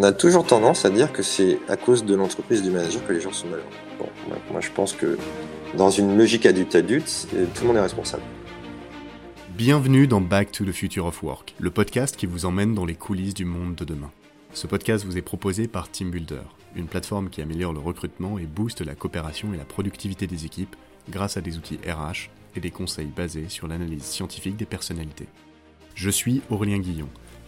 On a toujours tendance à dire que c'est à cause de l'entreprise du manager que les gens sont malheureux. Bon, moi je pense que dans une logique adulte-adulte, tout le monde est responsable. Bienvenue dans Back to the Future of Work, le podcast qui vous emmène dans les coulisses du monde de demain. Ce podcast vous est proposé par Team Builder, une plateforme qui améliore le recrutement et booste la coopération et la productivité des équipes grâce à des outils RH et des conseils basés sur l'analyse scientifique des personnalités. Je suis Aurélien Guillon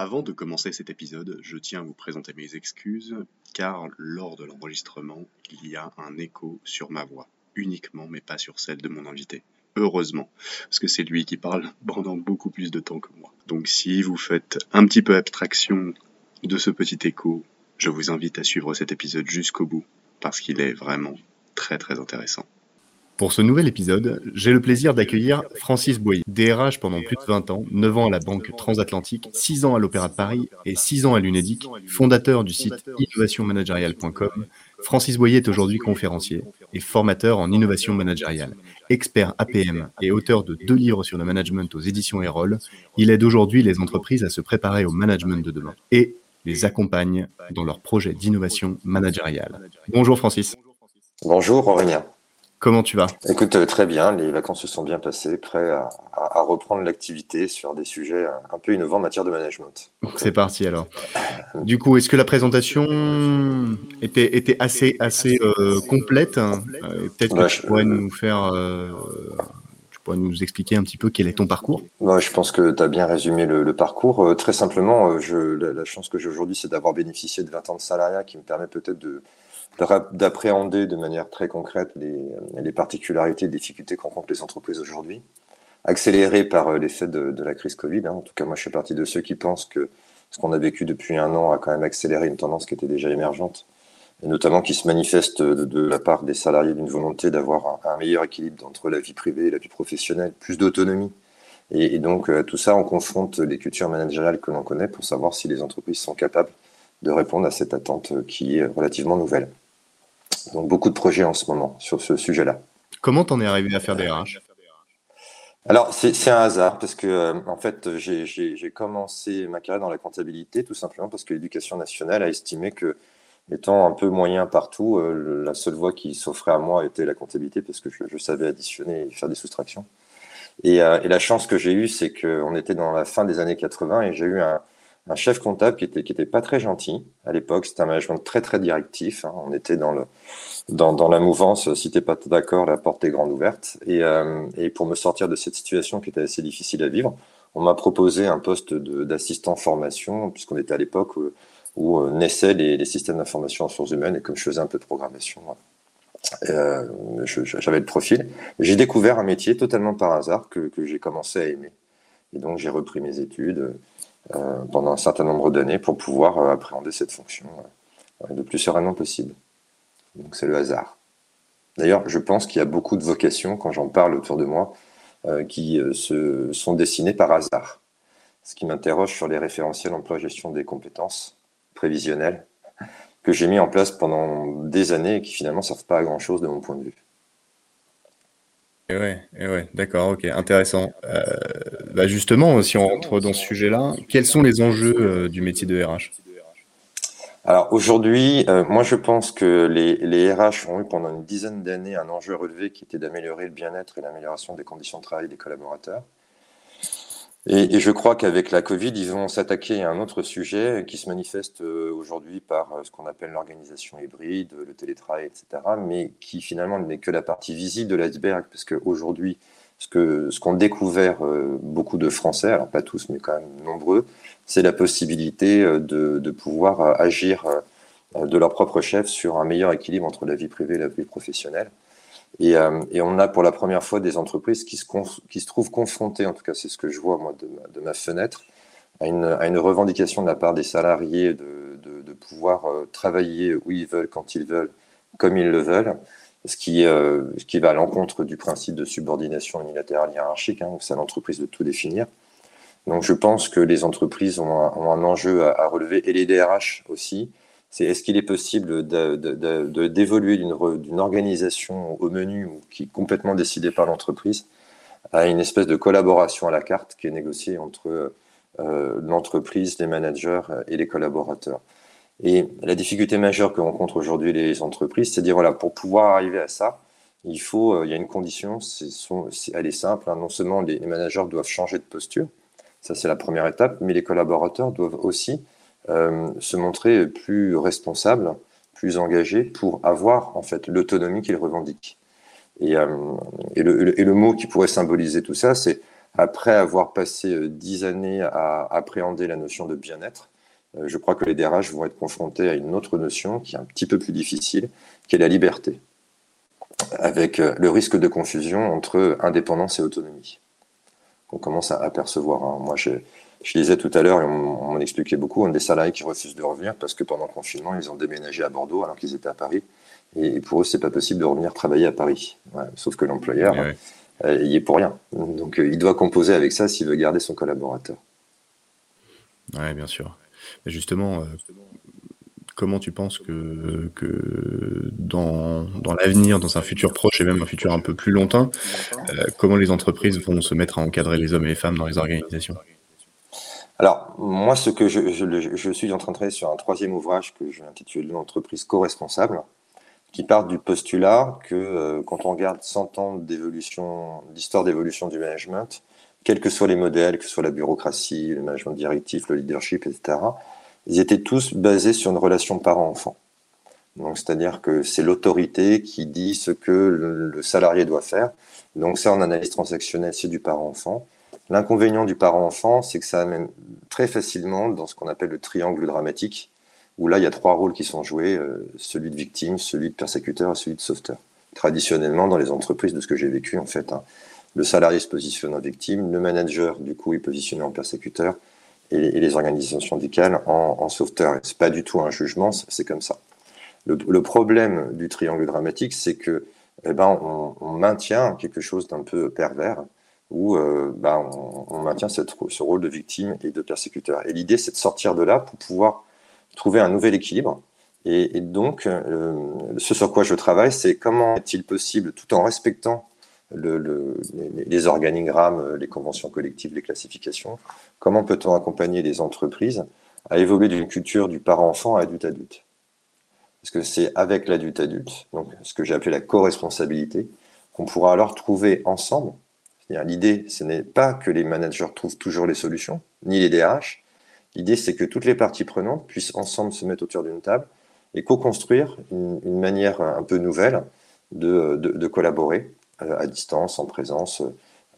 Avant de commencer cet épisode, je tiens à vous présenter mes excuses, car lors de l'enregistrement, il y a un écho sur ma voix, uniquement, mais pas sur celle de mon invité. Heureusement, parce que c'est lui qui parle pendant beaucoup plus de temps que moi. Donc si vous faites un petit peu abstraction de ce petit écho, je vous invite à suivre cet épisode jusqu'au bout, parce qu'il est vraiment très très intéressant. Pour ce nouvel épisode, j'ai le plaisir d'accueillir Francis Boyer, DRH pendant plus de 20 ans, 9 ans à la Banque Transatlantique, 6 ans à l'Opéra de Paris et 6 ans à l'UNEDIC, fondateur du site innovationmanagériale.com. Francis Boyer est aujourd'hui conférencier et formateur en innovation managériale, expert APM et auteur de deux livres sur le management aux éditions Erol. Il aide aujourd'hui les entreprises à se préparer au management de demain et les accompagne dans leurs projets d'innovation managériale. Bonjour Francis. Bonjour Aurélien. Comment tu vas? Écoute, euh, très bien. Les vacances se sont bien passées, prêt à, reprendre l'activité sur des sujets un peu innovants en matière de management. C'est parti alors. Du coup, est-ce que la présentation était, était assez, assez euh, complète? Euh, Peut-être que tu pourrais nous faire. tu pourrais nous expliquer un petit peu quel est ton parcours? Je pense que tu as bien résumé le, parcours. très simplement, je, la, la, chance que j'ai aujourd'hui, c'est d'avoir bénéficié de 20 ans de salariat qui me permet peut-être de, d'appréhender de manière très concrète les, particularités et difficultés qu'ont rencontrent les entreprises aujourd'hui, accéléré par euh, l'effet de, la crise Covid. Hein. En tout cas, moi, je fais partie de ceux qui pensent que ce qu'on a vécu depuis un an a quand même accéléré une tendance qui était déjà émergente, et notamment qui se manifeste de, la part des salariés d'une volonté d'avoir un, meilleur équilibre entre la vie privée et la vie professionnelle, plus d'autonomie. Et, donc, euh, tout ça, on confronte les cultures managériales que l'on connaît pour savoir si les entreprises sont capables de répondre à cette attente qui est relativement nouvelle. Donc beaucoup de projets en ce moment sur ce sujet-là. Comment t'en es arrivé à faire des RH? Alors, c'est un hasard parce que, euh, en fait, j'ai commencé ma carrière dans la comptabilité tout simplement parce que l'éducation nationale a estimé que, étant un peu moyen partout, euh, la seule voie qui s'offrait à moi était la comptabilité parce que je, savais additionner et faire des soustractions. Et, euh, et la chance que j'ai eue, c'est qu'on était dans la fin des années 80 et j'ai eu un, un chef comptable qui était, qui était pas très gentil à l'époque. C'était un management très très directif. Hein. On était dans le dans, dans la mouvance. Si t'es pas d'accord, la porte est grande ouverte. Et, euh, et pour me sortir de cette situation qui était assez difficile à vivre, on m'a proposé un poste d'assistant formation puisqu'on était à l'époque où, euh, naissaient les, les systèmes d'information en sources humaines et comme je faisais un peu de programmation. Euh, j'avais le profil. J'ai découvert un métier totalement par hasard que, que j'ai commencé à aimer. Et donc j'ai repris mes études. Euh, pendant un certain nombre d'années pour pouvoir euh, appréhender cette fonction euh, le plus sereinement possible. Donc c'est le hasard. D'ailleurs, je pense qu'il y a beaucoup de vocations, quand j'en parle autour de moi, qui se sont dessinées par hasard. Ce qui m'interroge sur les référentiels emploi-gestion des compétences prévisionnelles que j'ai mis en place pendant des années et qui finalement ne servent pas à grand-chose de mon point de vue. Et ouais, ouais, d'accord, ok, intéressant. Euh, bah justement, si on rentre dans ce sujet-là, quels sont les enjeux euh, du métier de RH Alors aujourd'hui, euh, moi je pense que les, les, RH ont eu pendant une dizaine d'années un enjeu relevé qui était d'améliorer le bien-être et l'amélioration des conditions de travail des collaborateurs. Et, je crois qu'avec la Covid, ils vont s'attaquer à un autre sujet qui se manifeste euh, aujourd'hui par euh, ce qu'on appelle l'organisation hybride, le télétravail, etc., mais qui finalement n'est que la partie visible de l'iceberg, parce qu'aujourd'hui, ce qu'ont ce découvert euh, beaucoup de Français, alors pas tous, mais quand même nombreux, c'est la possibilité de, de pouvoir agir de leur propre chef sur un meilleur équilibre entre la vie privée et la vie professionnelle. Et, et, on a pour la première fois des entreprises qui se, qui se trouvent confrontées, en tout cas c'est ce que je vois moi de ma, de ma fenêtre, à une, à une, revendication de la part des salariés de, de, pouvoir travailler où ils veulent, quand ils veulent, comme ils le veulent, ce qui, euh, ce qui va à l'encontre du principe de subordination unilatérale hiérarchique, hein, où c'est à l'entreprise de tout définir. Donc je pense que les entreprises ont un, ont un enjeu à, à, relever, et les DRH aussi. C'est est-ce qu'il est possible d'évoluer d'une organisation au menu qui est complètement décidée par l'entreprise à une espèce de collaboration à la carte qui est négociée entre euh, l'entreprise, les managers et les collaborateurs? Et la difficulté majeure que rencontrent aujourd'hui les entreprises, c'est de dire voilà, pour pouvoir arriver à ça, il faut, euh, il y a une condition, c'est, elle est simple. Hein, non seulement les, managers doivent changer de posture, ça c'est la première étape, mais les collaborateurs doivent aussi se montrer plus responsables, plus engagés pour avoir en fait l'autonomie qu'ils revendiquent. Et, euh, le, mot qui pourrait symboliser tout ça, c'est après avoir passé euh, dix années à appréhender la notion de bien-être, euh, je crois que les DRH vont être confrontés à une autre notion qui est un petit peu plus difficile, qui est la liberté, avec euh, le risque de confusion entre indépendance et autonomie. On commence à apercevoir. Hein. Moi, je, je disais tout à l'heure, et on, m'en expliquait beaucoup, on a des salariés qui refusent de revenir parce que pendant le confinement, ils ont déménagé à Bordeaux alors qu'ils étaient à Paris. Et, pour eux, c'est pas possible de revenir travailler à Paris. sauf que l'employeur, euh, il est pour rien. Donc, il doit composer avec ça s'il veut garder son collaborateur. Oui, bien sûr justement, euh, comment tu penses que, que dans, dans l'avenir, dans un futur proche et même un futur un peu plus lointain, euh, comment les entreprises vont se mettre à encadrer les hommes et les femmes dans les organisations? Alors, moi, ce que je, je, suis en train de travailler sur un troisième ouvrage que je vais intituler L'entreprise co-responsable, qui part du postulat que euh, quand on regarde 100 ans d'évolution, d'histoire d'évolution du management, quels que soient les modèles, que ce soit la bureaucratie, le management directif, le leadership, etc., ils étaient tous basés sur une relation parent-enfant. Donc, c'est-à-dire que c'est l'autorité qui dit ce que le, salarié doit faire. Donc, ça, en analyse transactionnelle, c'est du parent-enfant. L'inconvénient du parent-enfant, c'est que ça amène très facilement dans ce qu'on appelle le triangle dramatique, où là, il y a trois rôles qui sont joués, euh, celui de victime, celui de persécuteur et celui de sauveteur. Traditionnellement, dans les entreprises, de ce que j'ai vécu, en fait, hein, le salarié se positionne en victime, le manager, du coup, est positionné en persécuteur, et les, organisations syndicales en, en sauveteur. C'est pas du tout un jugement, c'est comme ça. Le, problème du triangle dramatique, c'est que eh ben, on, maintient quelque chose d'un peu pervers, où euh, ben, on, maintient ce rôle de victime et de persécuteur. Et l'idée, c'est de sortir de là pour pouvoir trouver un nouvel équilibre. Et, donc, euh, ce sur quoi je travaille, c'est comment est-il possible, tout en respectant le, les, organigrammes, les conventions collectives, les classifications. Comment peut-on accompagner les entreprises à évoluer d'une culture du parent-enfant à adulte-adulte Parce que c'est avec l'adulte-adulte, donc ce que j'ai appelé la co-responsabilité, qu'on pourra alors trouver ensemble. L'idée, ce n'est pas que les managers trouvent toujours les solutions, ni les DRH. L'idée, c'est que toutes les parties prenantes puissent ensemble se mettre autour d'une table et co-construire une, une, manière un peu nouvelle de, de, de collaborer euh, à distance, en présence,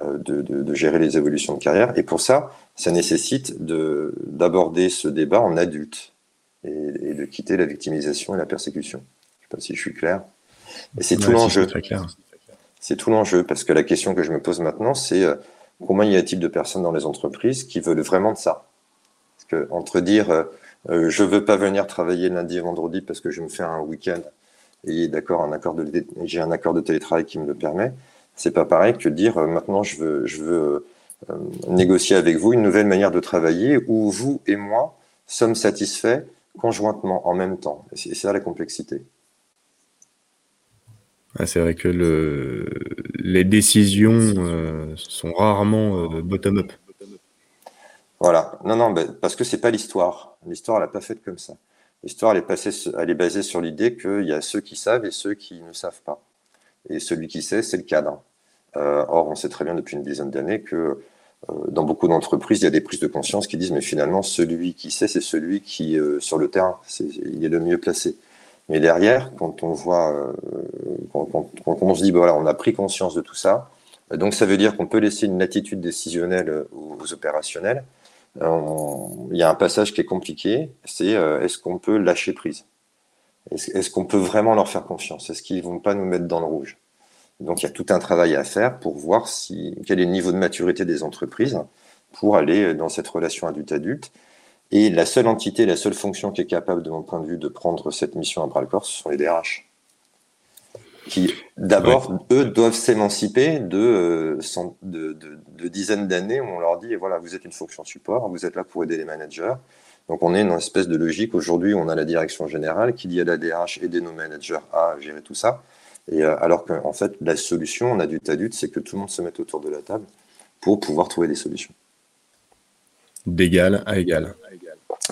euh, de, de, de, gérer les évolutions de carrière. Et pour ça, ça nécessite d'aborder ce débat en adulte et, et, de quitter la victimisation et la persécution. Je ne sais pas si je suis clair. Et c'est tout l'enjeu. C'est tout l'enjeu, parce que la question que je me pose maintenant, c'est euh, combien y a-t-il de personnes dans les entreprises qui veulent vraiment de ça? Parce que entre dire euh, je veux pas venir travailler lundi et vendredi parce que je me fais un week-end et d'accord, un accord de j'ai un accord de télétravail qui me le permet. C'est pas pareil que dire euh, maintenant je veux je veux euh, négocier avec vous une nouvelle manière de travailler où vous et moi sommes satisfaits conjointement en même temps. C'est ça la complexité. C'est vrai que le, les décisions euh, sont rarement bottom-up. Voilà. Non, non, parce que c'est pas l'histoire. L'histoire, elle n'a pas fait comme ça. L'histoire, elle, elle, est basée sur l'idée qu'il y a ceux qui savent et ceux qui ne savent pas. Et celui qui sait, c'est le cadre. Euh, or, on sait très bien depuis une dizaine d'années que euh, dans beaucoup d'entreprises, il y a des prises de conscience qui disent, mais finalement, celui qui sait, c'est celui qui, euh, sur le terrain, est, il est le mieux placé. Mais derrière, quand on voit, euh, quand, on se dit, bah, voilà, on a pris conscience de tout ça, donc ça veut dire qu'on peut laisser une attitude décisionnelle aux, aux opérationnels, il y a un passage qui est compliqué, c'est euh, est-ce qu'on peut lâcher prise? Est-ce qu'on peut vraiment leur faire confiance? Est-ce qu'ils vont pas nous mettre dans le rouge? Donc il y a tout un travail à faire pour voir quel est le niveau de maturité des entreprises pour aller dans cette relation adulte-adulte. Et la seule entité, la seule fonction qui est capable, de mon point de vue, de prendre cette mission à bras le corps, ce sont les DRH. Qui, d'abord, eux, doivent s'émanciper de, euh, de, de, dizaines d'années où on leur dit, voilà, vous êtes une fonction support, vous êtes là pour aider les managers. Donc on est dans une espèce de logique. Aujourd'hui, on a la direction générale qui dit à la DRH, aider nos managers à gérer tout ça. Et euh, alors qu'en fait, la solution en adulte-adulte, c'est que tout le monde se mette autour de la table pour pouvoir trouver des solutions. D'égal à égal.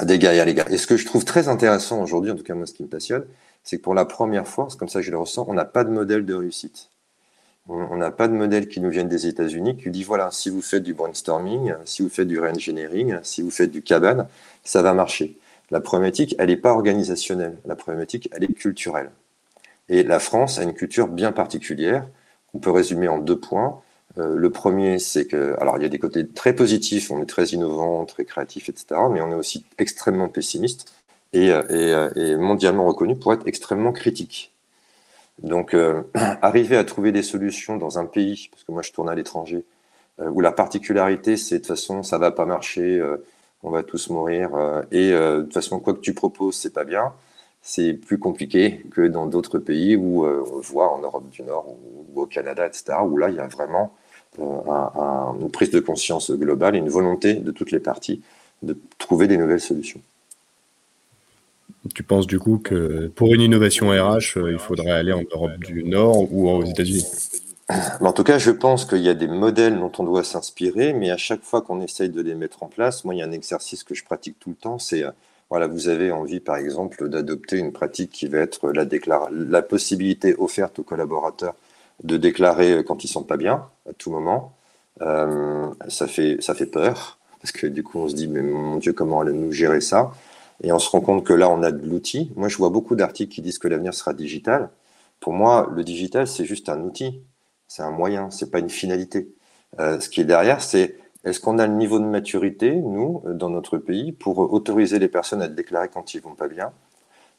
D'égal à égal. Et ce que je trouve très intéressant aujourd'hui, en tout cas moi, ce qui me passionne, c'est que pour la première fois, c'est comme ça que je le ressens, on n'a pas de modèle de réussite. On n'a pas de modèle qui nous vienne des États-Unis qui dit voilà, si vous faites du brainstorming, si vous faites du re-engineering, si vous faites du cabane, ça va marcher. La problématique, elle n'est pas organisationnelle. La problématique, elle est culturelle. Et la France a une culture bien particulière qu'on peut résumer en deux points. Euh, le premier, c'est que, alors il y a des côtés très positifs, on est très innovant, très créatif, etc. Mais on est aussi extrêmement pessimiste et, euh, euh, et, mondialement reconnu pour être extrêmement critique. Donc, arriver à trouver des solutions dans un pays, parce que moi je tourne à l'étranger, où la particularité, c'est de toute façon, ça va pas marcher, on va tous mourir, et de toute façon, quoi que tu proposes, c'est pas bien c'est plus compliqué que dans d'autres pays où on voit en Europe du Nord ou, au Canada, etc., où là, il y a vraiment euh, une prise de conscience globale et une volonté de toutes les parties de trouver des nouvelles solutions. Tu penses du coup que pour une innovation RH, euh, il faudrait aller en Europe du Nord ou aux États-Unis? En tout cas, je pense qu'il y a des modèles dont on doit s'inspirer, mais à chaque fois qu'on essaye de les mettre en place, moi, il y a un exercice que je pratique tout le temps, c'est voilà, vous avez envie, par exemple, d'adopter une pratique qui va être la, la possibilité offerte aux collaborateurs de déclarer quand ils sont pas bien, à tout moment. Euh, ça, fait, ça fait peur, parce que du coup, on se dit, mais mon Dieu, comment allons-nous gérer ça? Et on se rend compte que là, on a de l'outil. Moi, je vois beaucoup d'articles qui disent que l'avenir sera digital. Pour moi, le digital, c'est juste un outil, c'est un moyen, c'est pas une finalité. Euh, ce qui est derrière, c'est est-ce qu'on a le niveau de maturité, nous, dans notre pays, pour autoriser les personnes à déclarer quand ils vont pas bien?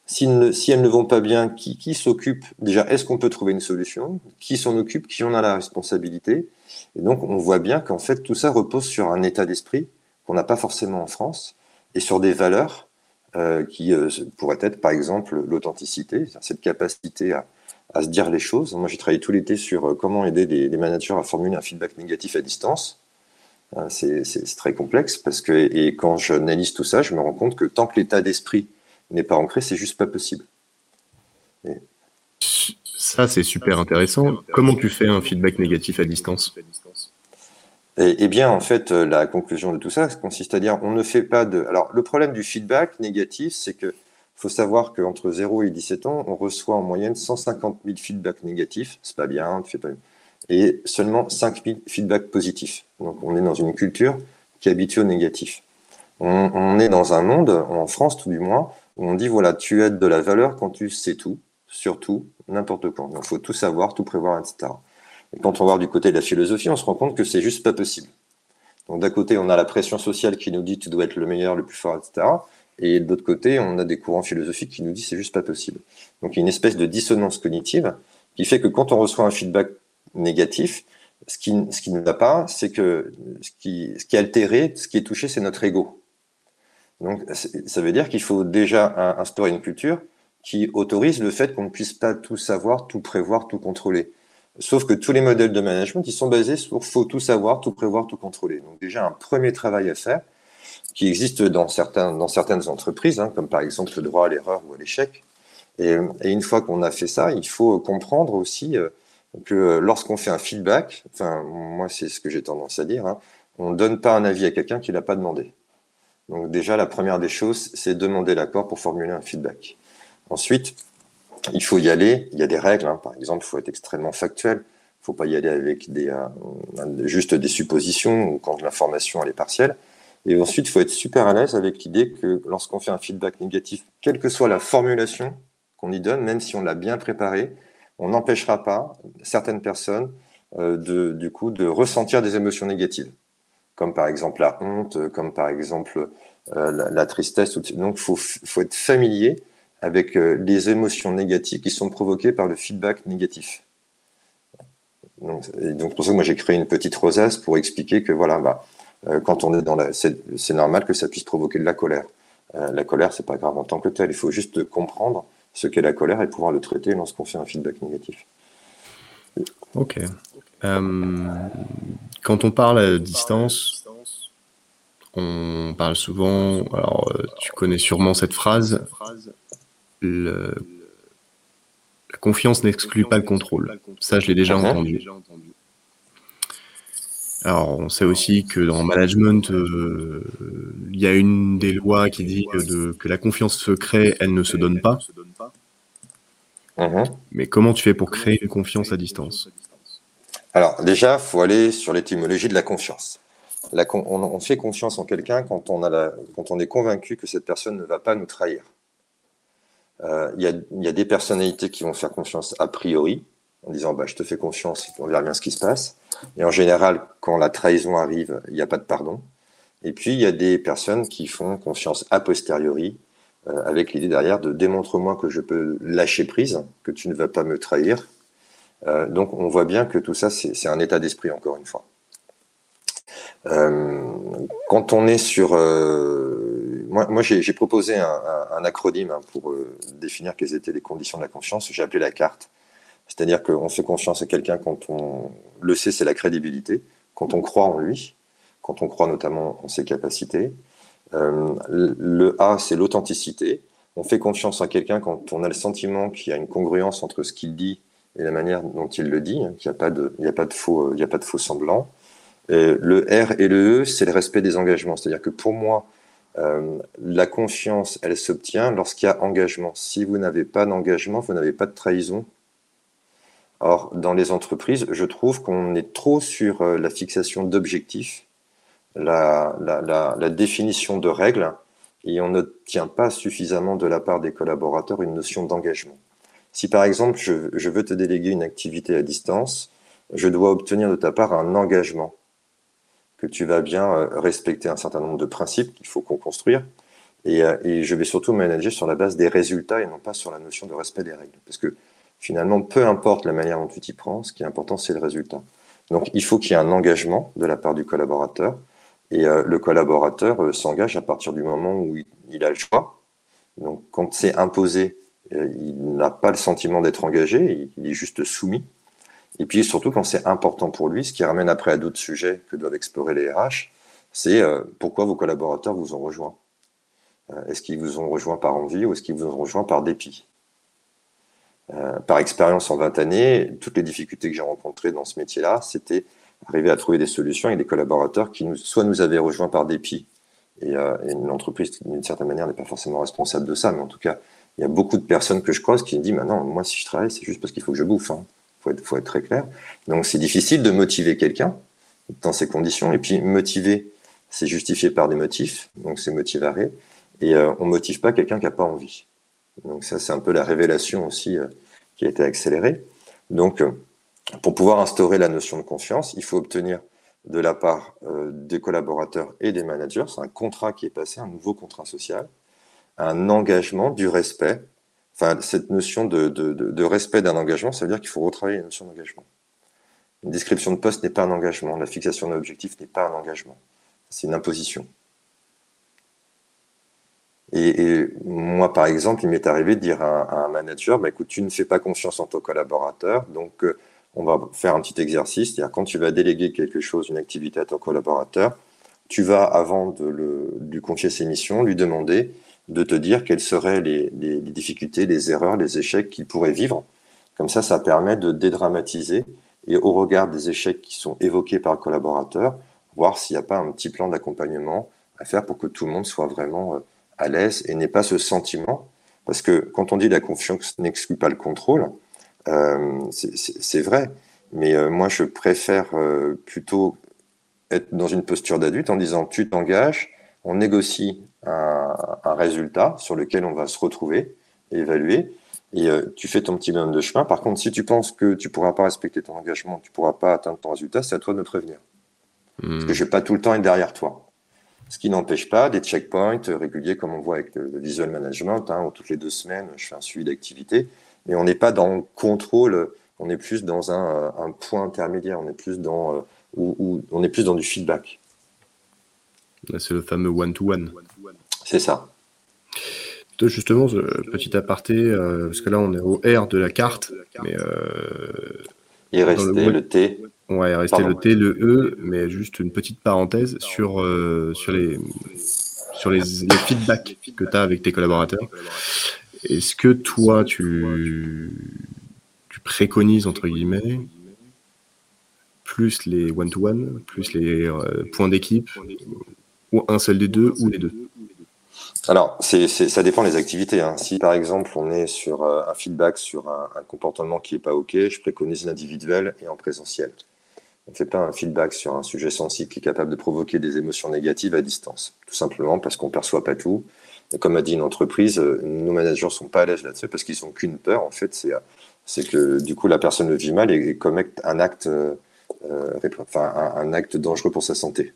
Si, elles ne vont pas bien, qui, s'occupe Déjà, est-ce qu'on peut trouver une solution? Qui s'en occupe? Qui en a la responsabilité? Et donc, on voit bien qu'en fait, tout ça repose sur un état d'esprit qu'on n'a pas forcément en France et sur des valeurs euh, qui euh, pourraient être, par exemple, l'authenticité, cette capacité à, se dire les choses. Moi, j'ai travaillé tout l'été sur euh, comment aider les managers à formuler un feedback négatif à distance. Hein, c'est très complexe parce que, et quand j'analyse tout ça, je me rends compte que tant que l'état d'esprit n'est pas ancré, c'est juste pas possible. Ça, c'est super intéressant. Comment tu fais un feedback négatif à distance eh, bien, en fait, euh, la conclusion de tout ça consiste à dire on ne fait pas de. Alors, le problème du feedback négatif, c'est que faut savoir qu'entre 0 et 17 ans, on reçoit en moyenne 150 000 feedbacks négatifs. C'est pas bien, tu fais pas et seulement 5000 feedbacks positifs. Donc on est dans une culture qui habitue au négatif. On, est dans un monde, en France tout du moins, on dit voilà, tu as de la valeur quand tu sais tout, surtout, n'importe quand. Il faut tout savoir, tout prévoir, etc. Et quand on va du côté de la philosophie, on se rend compte que c'est juste pas possible. Donc d'un côté, on a la pression sociale qui nous dit tu dois être le meilleur, le plus fort, etc. Et de l'autre côté, on a des courants philosophiques qui nous disent c'est juste pas possible. Donc il y a une espèce de dissonance cognitive qui fait que quand on reçoit un feedback négatif. Ce qui, ce qui ne va pas, c'est que ce qui, ce qui est altéré, ce qui est touché, c'est notre ego. Donc, ça veut dire qu'il faut déjà instaurer une culture qui autorise le fait qu'on ne puisse pas tout savoir, tout prévoir, tout contrôler. Sauf que tous les modèles de management, ils sont basés sur faut tout savoir, tout prévoir, tout contrôler. Donc déjà un premier travail à faire, qui existe dans, certains, dans certaines entreprises, hein, comme par exemple le droit à l'erreur ou à l'échec. Et, une fois qu'on a fait ça, il faut comprendre aussi euh, que lorsqu'on fait un feedback, enfin moi c'est ce que j'ai tendance à dire, hein, on ne donne pas un avis à quelqu'un qui l'a pas demandé. Donc déjà la première des choses, c'est demander l'accord pour formuler un feedback. Ensuite, il faut y aller. Il y a des règles. Hein. Par exemple, il faut être extrêmement factuel. Il ne faut pas y aller avec des, euh, juste des suppositions ou quand l'information est partielle. Et ensuite, il faut être super à l'aise avec l'idée que lorsqu'on fait un feedback négatif, quelle que soit la formulation qu'on y donne, même si on l'a bien préparé, on n'empêchera pas certaines personnes euh, de, du coup, de ressentir des émotions négatives, comme par exemple la honte, comme par exemple euh, la, tristesse. Donc, il faut, être familier avec euh, les émotions négatives qui sont provoquées par le feedback négatif. Donc, pour ça, moi j'ai créé une petite rosace pour expliquer que voilà, bah, euh, quand on est dans la, c'est normal que ça puisse provoquer de la colère. La colère, c'est pas grave en tant que tel. Il faut juste comprendre ce qu'est la colère et pouvoir le traiter lorsqu'on fait un feedback négatif. Ok. Euh, quand on parle à distance, on parle souvent. Alors, tu connais sûrement cette phrase. Le, la confiance n'exclut pas le contrôle. Ça, je l'ai déjà entendu. Alors, on sait aussi que dans le management, euh, il y a une des lois qui dit que, que, la confiance se crée, elle ne se donne pas. Mhm. Mais comment tu fais pour créer une confiance à distance? Alors, déjà, il faut aller sur l'étymologie de la confiance. On, fait confiance en quelqu'un quand, on quand on est convaincu que cette personne ne va pas nous trahir. Euh, il y, a, des personnalités qui vont faire confiance a priori, en disant bah, je te fais confiance, on verra bien ce qui se passe. Et en général, quand la trahison arrive, il n'y a pas de pardon. Et puis, il y a des personnes qui font confiance a posteriori, euh, avec l'idée derrière de démontre-moi que je peux lâcher prise, que tu ne vas pas me trahir. Euh, donc, on voit bien que tout ça, c'est un état d'esprit, encore une fois. Euh, quand on est sur... Euh, moi, j'ai proposé un, acronyme hein, pour définir quelles étaient les conditions de la confiance. J'ai appelé la carte. C'est-à-dire qu'on fait confiance à quelqu'un quand on le sait, c'est la crédibilité, quand on croit en lui, quand on croit notamment en ses capacités. Le A, c'est l'authenticité. On fait confiance à quelqu'un quand on a le sentiment qu'il y a une congruence entre ce qu'il dit et la manière dont il le dit, hein, qu'il n'y a pas de, il faux, il. Euh, le R et le E, c'est le respect des engagements. C'est-à-dire que pour moi, euh, la confiance, elle s'obtient lorsqu'il y a engagement. Si vous n'avez pas d'engagement, vous n'avez pas de trahison. Or, dans les entreprises, je trouve qu'on est trop sur euh, la fixation d'objectifs, la, la, définition de règles, et on n'obtient pas suffisamment de la part des collaborateurs une notion d'engagement. Si par exemple, je, veux te déléguer une activité à distance, je dois obtenir de ta part un engagement que tu vas bien euh, respecter un certain nombre de principes qu'il faut qu'on construire. Et, euh, et, je vais surtout manager sur la base des résultats et non pas sur la notion de respect des règles. Parce que finalement, peu importe la manière dont tu t'y prends, ce qui est important, c'est le résultat. Donc il faut qu'il y ait un engagement de la part du collaborateur. Et euh, le collaborateur s'engage à partir du moment où il, a le choix. Donc quand c'est imposé, il n'a pas le sentiment d'être engagé, il est juste soumis. Et puis surtout quand c'est important pour lui, ce qui ramène après à d'autres sujets que doivent explorer les RH, c'est euh, pourquoi vos collaborateurs vous ont rejoint? Euh, est-ce qu'ils vous ont rejoint par envie ou est-ce qu'ils vous ont rejoint par dépit? Euh, Par expérience en 20 années, toutes les difficultés que j'ai rencontrées dans ce métier-là, c'était arriver à trouver des solutions avec des collaborateurs qui nous, soit nous avaient rejoints par dépit, et, et une entreprise d'une certaine manière n'est pas forcément responsable de ça, mais en tout cas, il y a beaucoup de personnes que je croise qui me disent, maintenant, moi si je travaille, c'est juste parce qu'il faut que je bouffe. Hein faut être, très clair. Donc c'est difficile de motiver quelqu'un dans ces conditions. Et puis motiver, c'est justifié par des motifs, donc c'est motivaré. Et euh, on motive pas quelqu'un qui n'a pas envie. Donc ça, c'est un peu la révélation aussi euh, qui a été accélérée. Donc, euh, pour pouvoir instaurer la notion de confiance, il faut obtenir de la part des collaborateurs et des managers, c'est un contrat qui est passé, un nouveau contrat social, un engagement, du respect, Enfin, cette notion de, respect d'un engagement, ça veut dire qu'il faut retravailler la notion d'engagement. Une description de poste n'est pas un engagement, la fixation d'un objectif n'est pas un engagement, c'est une imposition. Et, moi, par exemple, il m'est arrivé de dire à, un manager, bah, écoute, tu ne fais pas confiance en ton collaborateur, donc euh, on va faire un petit exercice, c'est-à-dire quand tu vas déléguer quelque chose, une activité à ton collaborateur, tu vas, avant de, de lui confier ses missions, lui demander de te dire quelles seraient les, difficultés, les erreurs, les échecs qu'il pourrait vivre. Comme ça, ça permet de dédramatiser et au regard des échecs qui sont évoqués par le collaborateur, voir s'il n'y a pas un petit plan d'accompagnement à faire pour que tout le monde soit vraiment euh, à l'aise et n'ait pas ce sentiment. Parce que quand on dit la confiance n'exclut pas le contrôle, euh, c'est vrai. Mais euh, moi, je préfère plutôt être dans une posture d'adulte en disant tu t'engages, on négocie un, résultat sur lequel on va se retrouver, évaluer, et euh, tu fais ton petit bonhomme de chemin. Par contre, si tu penses que tu ne pourras pas respecter ton engagement, tu ne pourras pas atteindre ton résultat, c'est à toi de me prévenir. Parce que je ne vais pas tout le temps être derrière toi. Ce qui n'empêche pas des checkpoints réguliers, comme on voit avec le, visual management, hein, où toutes les deux semaines, je fais un suivi d'activité, mais on n'est pas dans le contrôle on est plus dans un, un point intermédiaire, on est plus dans, où, on est plus dans du feedback. C'est le fameux one-to-one. C'est ça. Justement, petit aparté, parce que là on est au R de la carte, mais il restait le, T. Ouais, il restait le T, le E, mais juste une petite parenthèse sur, sur les sur les, feedbacks que tu as avec tes collaborateurs. Est-ce que toi, tu, tu préconises, entre guillemets, plus les one-to-one, plus les euh, points d'équipe, ou un seul des deux, ou les deux alors, ça dépend des activités. Hein. Si par exemple on est sur euh, un feedback sur un, comportement qui n'est pas OK, je préconise l'individuel et en présentiel. On ne fait pas un feedback sur un sujet sensible qui est capable de provoquer des émotions négatives à distance. Tout simplement parce qu'on ne perçoit pas tout. Et comme a dit une entreprise, euh, nos managers ne sont pas à l'aise là-dessus parce qu'ils n'ont qu'une peur. En fait, c'est, que du coup, la personne le vit mal et commet euh, un, acte dangereux pour sa santé.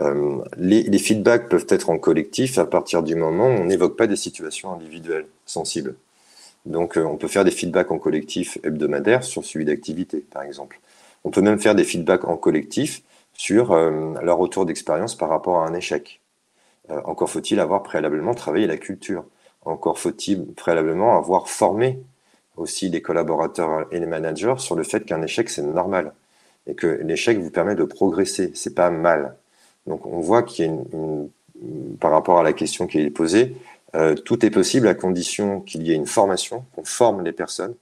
Euh, les, feedbacks peuvent être en collectif à partir du moment où on n'évoque pas des situations individuelles sensibles. Donc, on peut faire des feedbacks en collectif hebdomadaires sur suivi d'activité, par exemple. On peut même faire des feedbacks en collectif sur euh, leur retour d'expérience par rapport à un échec. Euh, encore faut-il avoir préalablement travaillé la culture. Encore faut-il préalablement avoir formé aussi les collaborateurs et les managers sur le fait qu'un échec c'est normal et que l'échec vous permet de progresser. C'est pas mal. Donc on voit qu'il y a une, par rapport à la question qui est posée, euh, tout est possible à condition qu'il y ait une formation, qu'on forme les personnes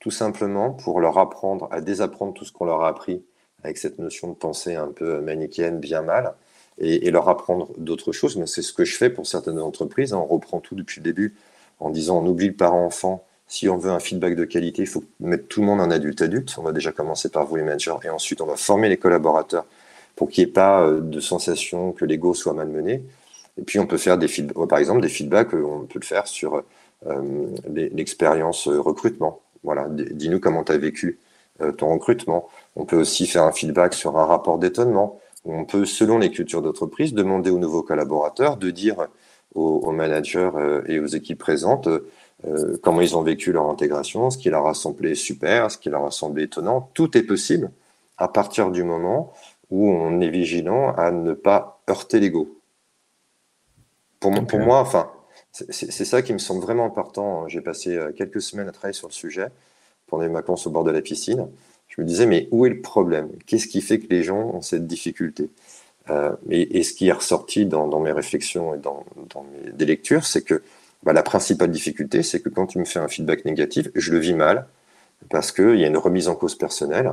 tout simplement pour leur apprendre à désapprendre tout ce qu'on leur a appris avec cette notion de pensée un peu manichéenne, bien mal, et, leur apprendre d'autres choses. Mais c'est ce que je fais pour certaines entreprises. On reprend tout depuis le début en disant on oublie le parent-enfant. Si on veut un feedback de qualité, il faut mettre tout le monde en adulte-adulte. On va déjà commencer par vous les managers et ensuite on va former les collaborateurs pour qu'il n'y ait pas euh, de sensation que l'ego soit malmené. Et puis on peut faire des feedbacks, par exemple des feedbacks, euh, on peut le faire sur euh, l'expérience recrutement. Voilà, dis-nous comment tu as vécu ton recrutement. On peut aussi faire un feedback sur un rapport d'étonnement. On peut, selon les cultures d'entreprise, demander aux nouveaux collaborateurs de dire aux, managers et aux équipes présentes comment ils ont vécu leur intégration, ce qui leur a semblé super, ce qui leur a semblé étonnant. Tout est possible à partir du moment où on est vigilant à ne pas heurter l'ego. Pour, pour moi, enfin, c'est ça qui me semble vraiment important. J'ai passé euh, quelques semaines à travailler sur le sujet pendant les vacances au bord de la piscine. Je me disais, mais où est le problème? Qu'est-ce qui fait que les gens ont cette difficulté? Euh, et, ce qui est ressorti dans, mes réflexions et dans, mes des lectures, c'est que bah, la principale difficulté, c'est que quand tu me fais un feedback négatif, je le vis mal parce qu'il y a une remise en cause personnelle.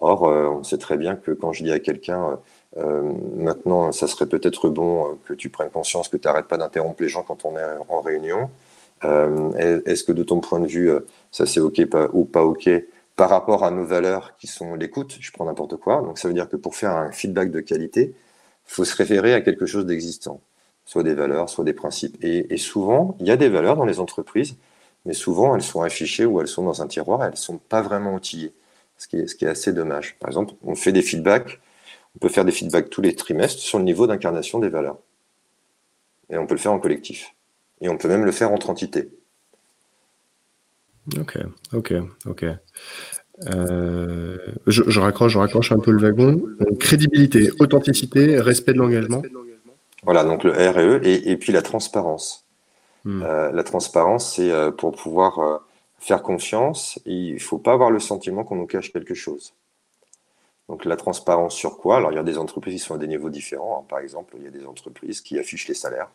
Or, euh, on sait très bien que quand je dis à quelqu'un euh, maintenant, ça serait peut-être bon euh, que tu prennes conscience que tu n'arrêtes pas d'interrompre les gens quand on est en réunion. Euh, est-ce que de ton point de vue, ça c'est OK ou pas OK par rapport à nos valeurs qui sont l'écoute Je prends n'importe quoi. Donc ça veut dire que pour faire un feedback de qualité, il faut se référer à quelque chose d'existant, soit des valeurs, soit des principes. Et, souvent, il y a des valeurs dans les entreprises, mais souvent elles sont affichées ou elles sont dans un tiroir, elles ne sont pas vraiment outillées, ce qui, est, ce qui est assez dommage. Par exemple, on fait des feedbacks on peut faire des feedbacks tous les trimestres sur le niveau d'incarnation des valeurs. Et on peut le faire en collectif. Et on peut même le faire entre entités. Ok, ok, ok. Euh, je, raccroche, je raccroche un peu le wagon. crédibilité, authenticité, respect de l'engagement. Voilà, donc le RE et, et puis la transparence. Hmm. Euh, la transparence, c'est euh, pour pouvoir faire confiance. il ne faut pas avoir le sentiment qu'on nous cache quelque chose. Donc la transparence sur quoi? Alors il y a des entreprises qui sont à des niveaux différents. Hein. Par exemple, il y a des entreprises qui affichent les salaires.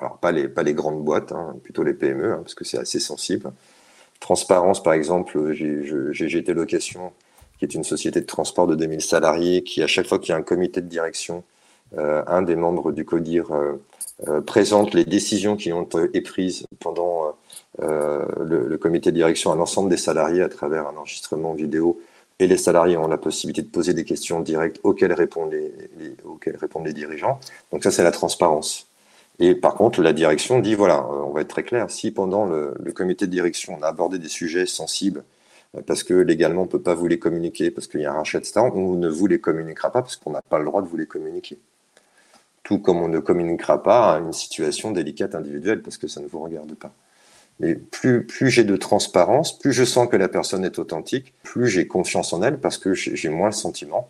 Alors pas les, pas les grandes boîtes, hein, plutôt les PME, hein, parce que c'est assez sensible. Transparence, par exemple, j'ai GT Location, qui est une société de transport de 2000 salariés, qui à chaque fois qu'il y a un comité de direction, euh, un des membres du CODIR euh, euh, présente les décisions qui ont été prises pendant le, comité de direction à l'ensemble des salariés à travers un enregistrement vidéo et les salariés ont la possibilité de poser des questions directes auxquelles répondent les, dirigeants. Donc ça, c'est la transparence. Et par contre, la direction dit, voilà, euh, on va être très clair, si pendant le, comité de direction, on a abordé des sujets sensibles, euh, parce que légalement, on ne peut pas vous les communiquer, parce qu'il y a un rachat, etc., on ne vous les communiquera pas, parce qu'on n'a pas le droit de vous les communiquer. Tout comme on ne communiquera pas à une situation délicate individuelle, parce que ça ne vous regarde pas. Mais plus, plus j'ai de transparence, plus je sens que la personne est authentique, plus j'ai confiance en elle parce que j'ai moins le sentiment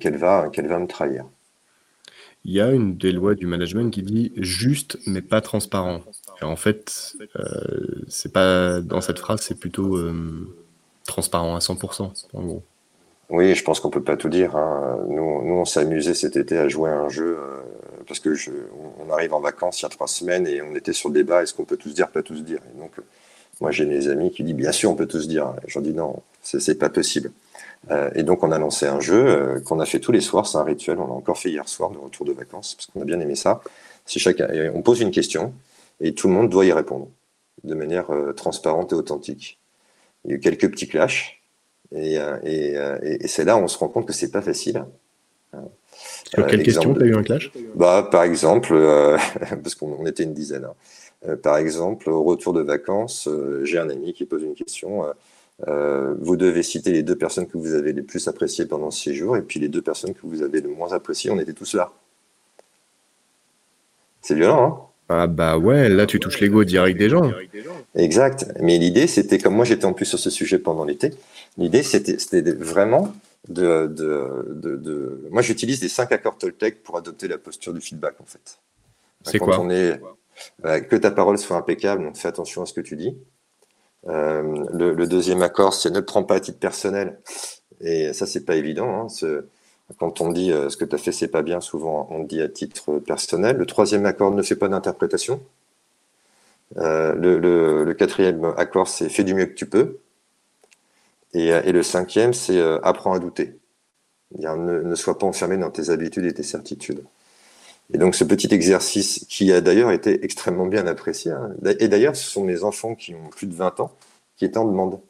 qu'elle va, qu'elle va me trahir. Il y a une des lois du management qui dit juste mais pas transparent. en fait, euh, c'est pas dans cette phrase, c'est plutôt euh, transparent à 100%. En gros. Oui, je pense qu'on peut pas tout dire. Hein. Nous, nous, on s'est amusé cet été à jouer à un jeu euh, parce que je, on arrive en vacances il y a trois semaines et on était sur le débat est-ce qu'on peut tous dire, pas tous dire? Et donc, moi, j'ai mes amis qui disent bien sûr, on peut tous dire. J'en dis non, c'est pas possible. Euh, et donc, on a lancé un jeu euh, qu'on a fait tous les soirs. C'est un rituel. On l'a encore fait hier soir de retour de vacances parce qu'on a bien aimé ça. Chacun, on pose une question et tout le monde doit y répondre de manière transparente et authentique. Il y a eu quelques petits clashs et, euh, euh, c'est là où on se rend compte que c'est pas facile. Sur quelle question tu as eu un clash? Bah, Par exemple, euh, parce qu'on était une dizaine. Hein. par exemple, au retour de vacances, j'ai un ami qui pose une question. vous devez citer les deux personnes que vous avez les plus appréciées pendant ce séjour et puis les deux personnes que vous avez le moins appréciées. On était tous là. C'est violent, hein? Ah bah ouais, là tu touches l'ego direct des gens. Exact. Mais l'idée, c'était comme moi j'étais en plus sur ce sujet pendant l'été, l'idée c'était vraiment de, de, de, Moi j'utilise les cinq accords Toltec pour adopter la posture du feedback en fait. C'est quoi on est, euh, Que ta parole soit impeccable, donc fais attention à ce que tu dis. Euh, le, deuxième accord, c'est ne prends pas à titre personnel. Et ça, c'est pas évident. Hein, quand on dit euh, ce que tu as fait, c'est pas bien, souvent on dit à titre personnel. Le troisième accord ne fait pas d'interprétation. Euh, le, quatrième accord, c'est fais du mieux que tu peux. Et, euh, le cinquième, c'est apprends à douter. Ne, ne, sois pas enfermé dans tes habitudes et tes certitudes. Et donc ce petit exercice qui a d'ailleurs été extrêmement bien apprécié, hein. et d'ailleurs ce sont mes enfants qui ont plus de 20 ans qui étaient en demande.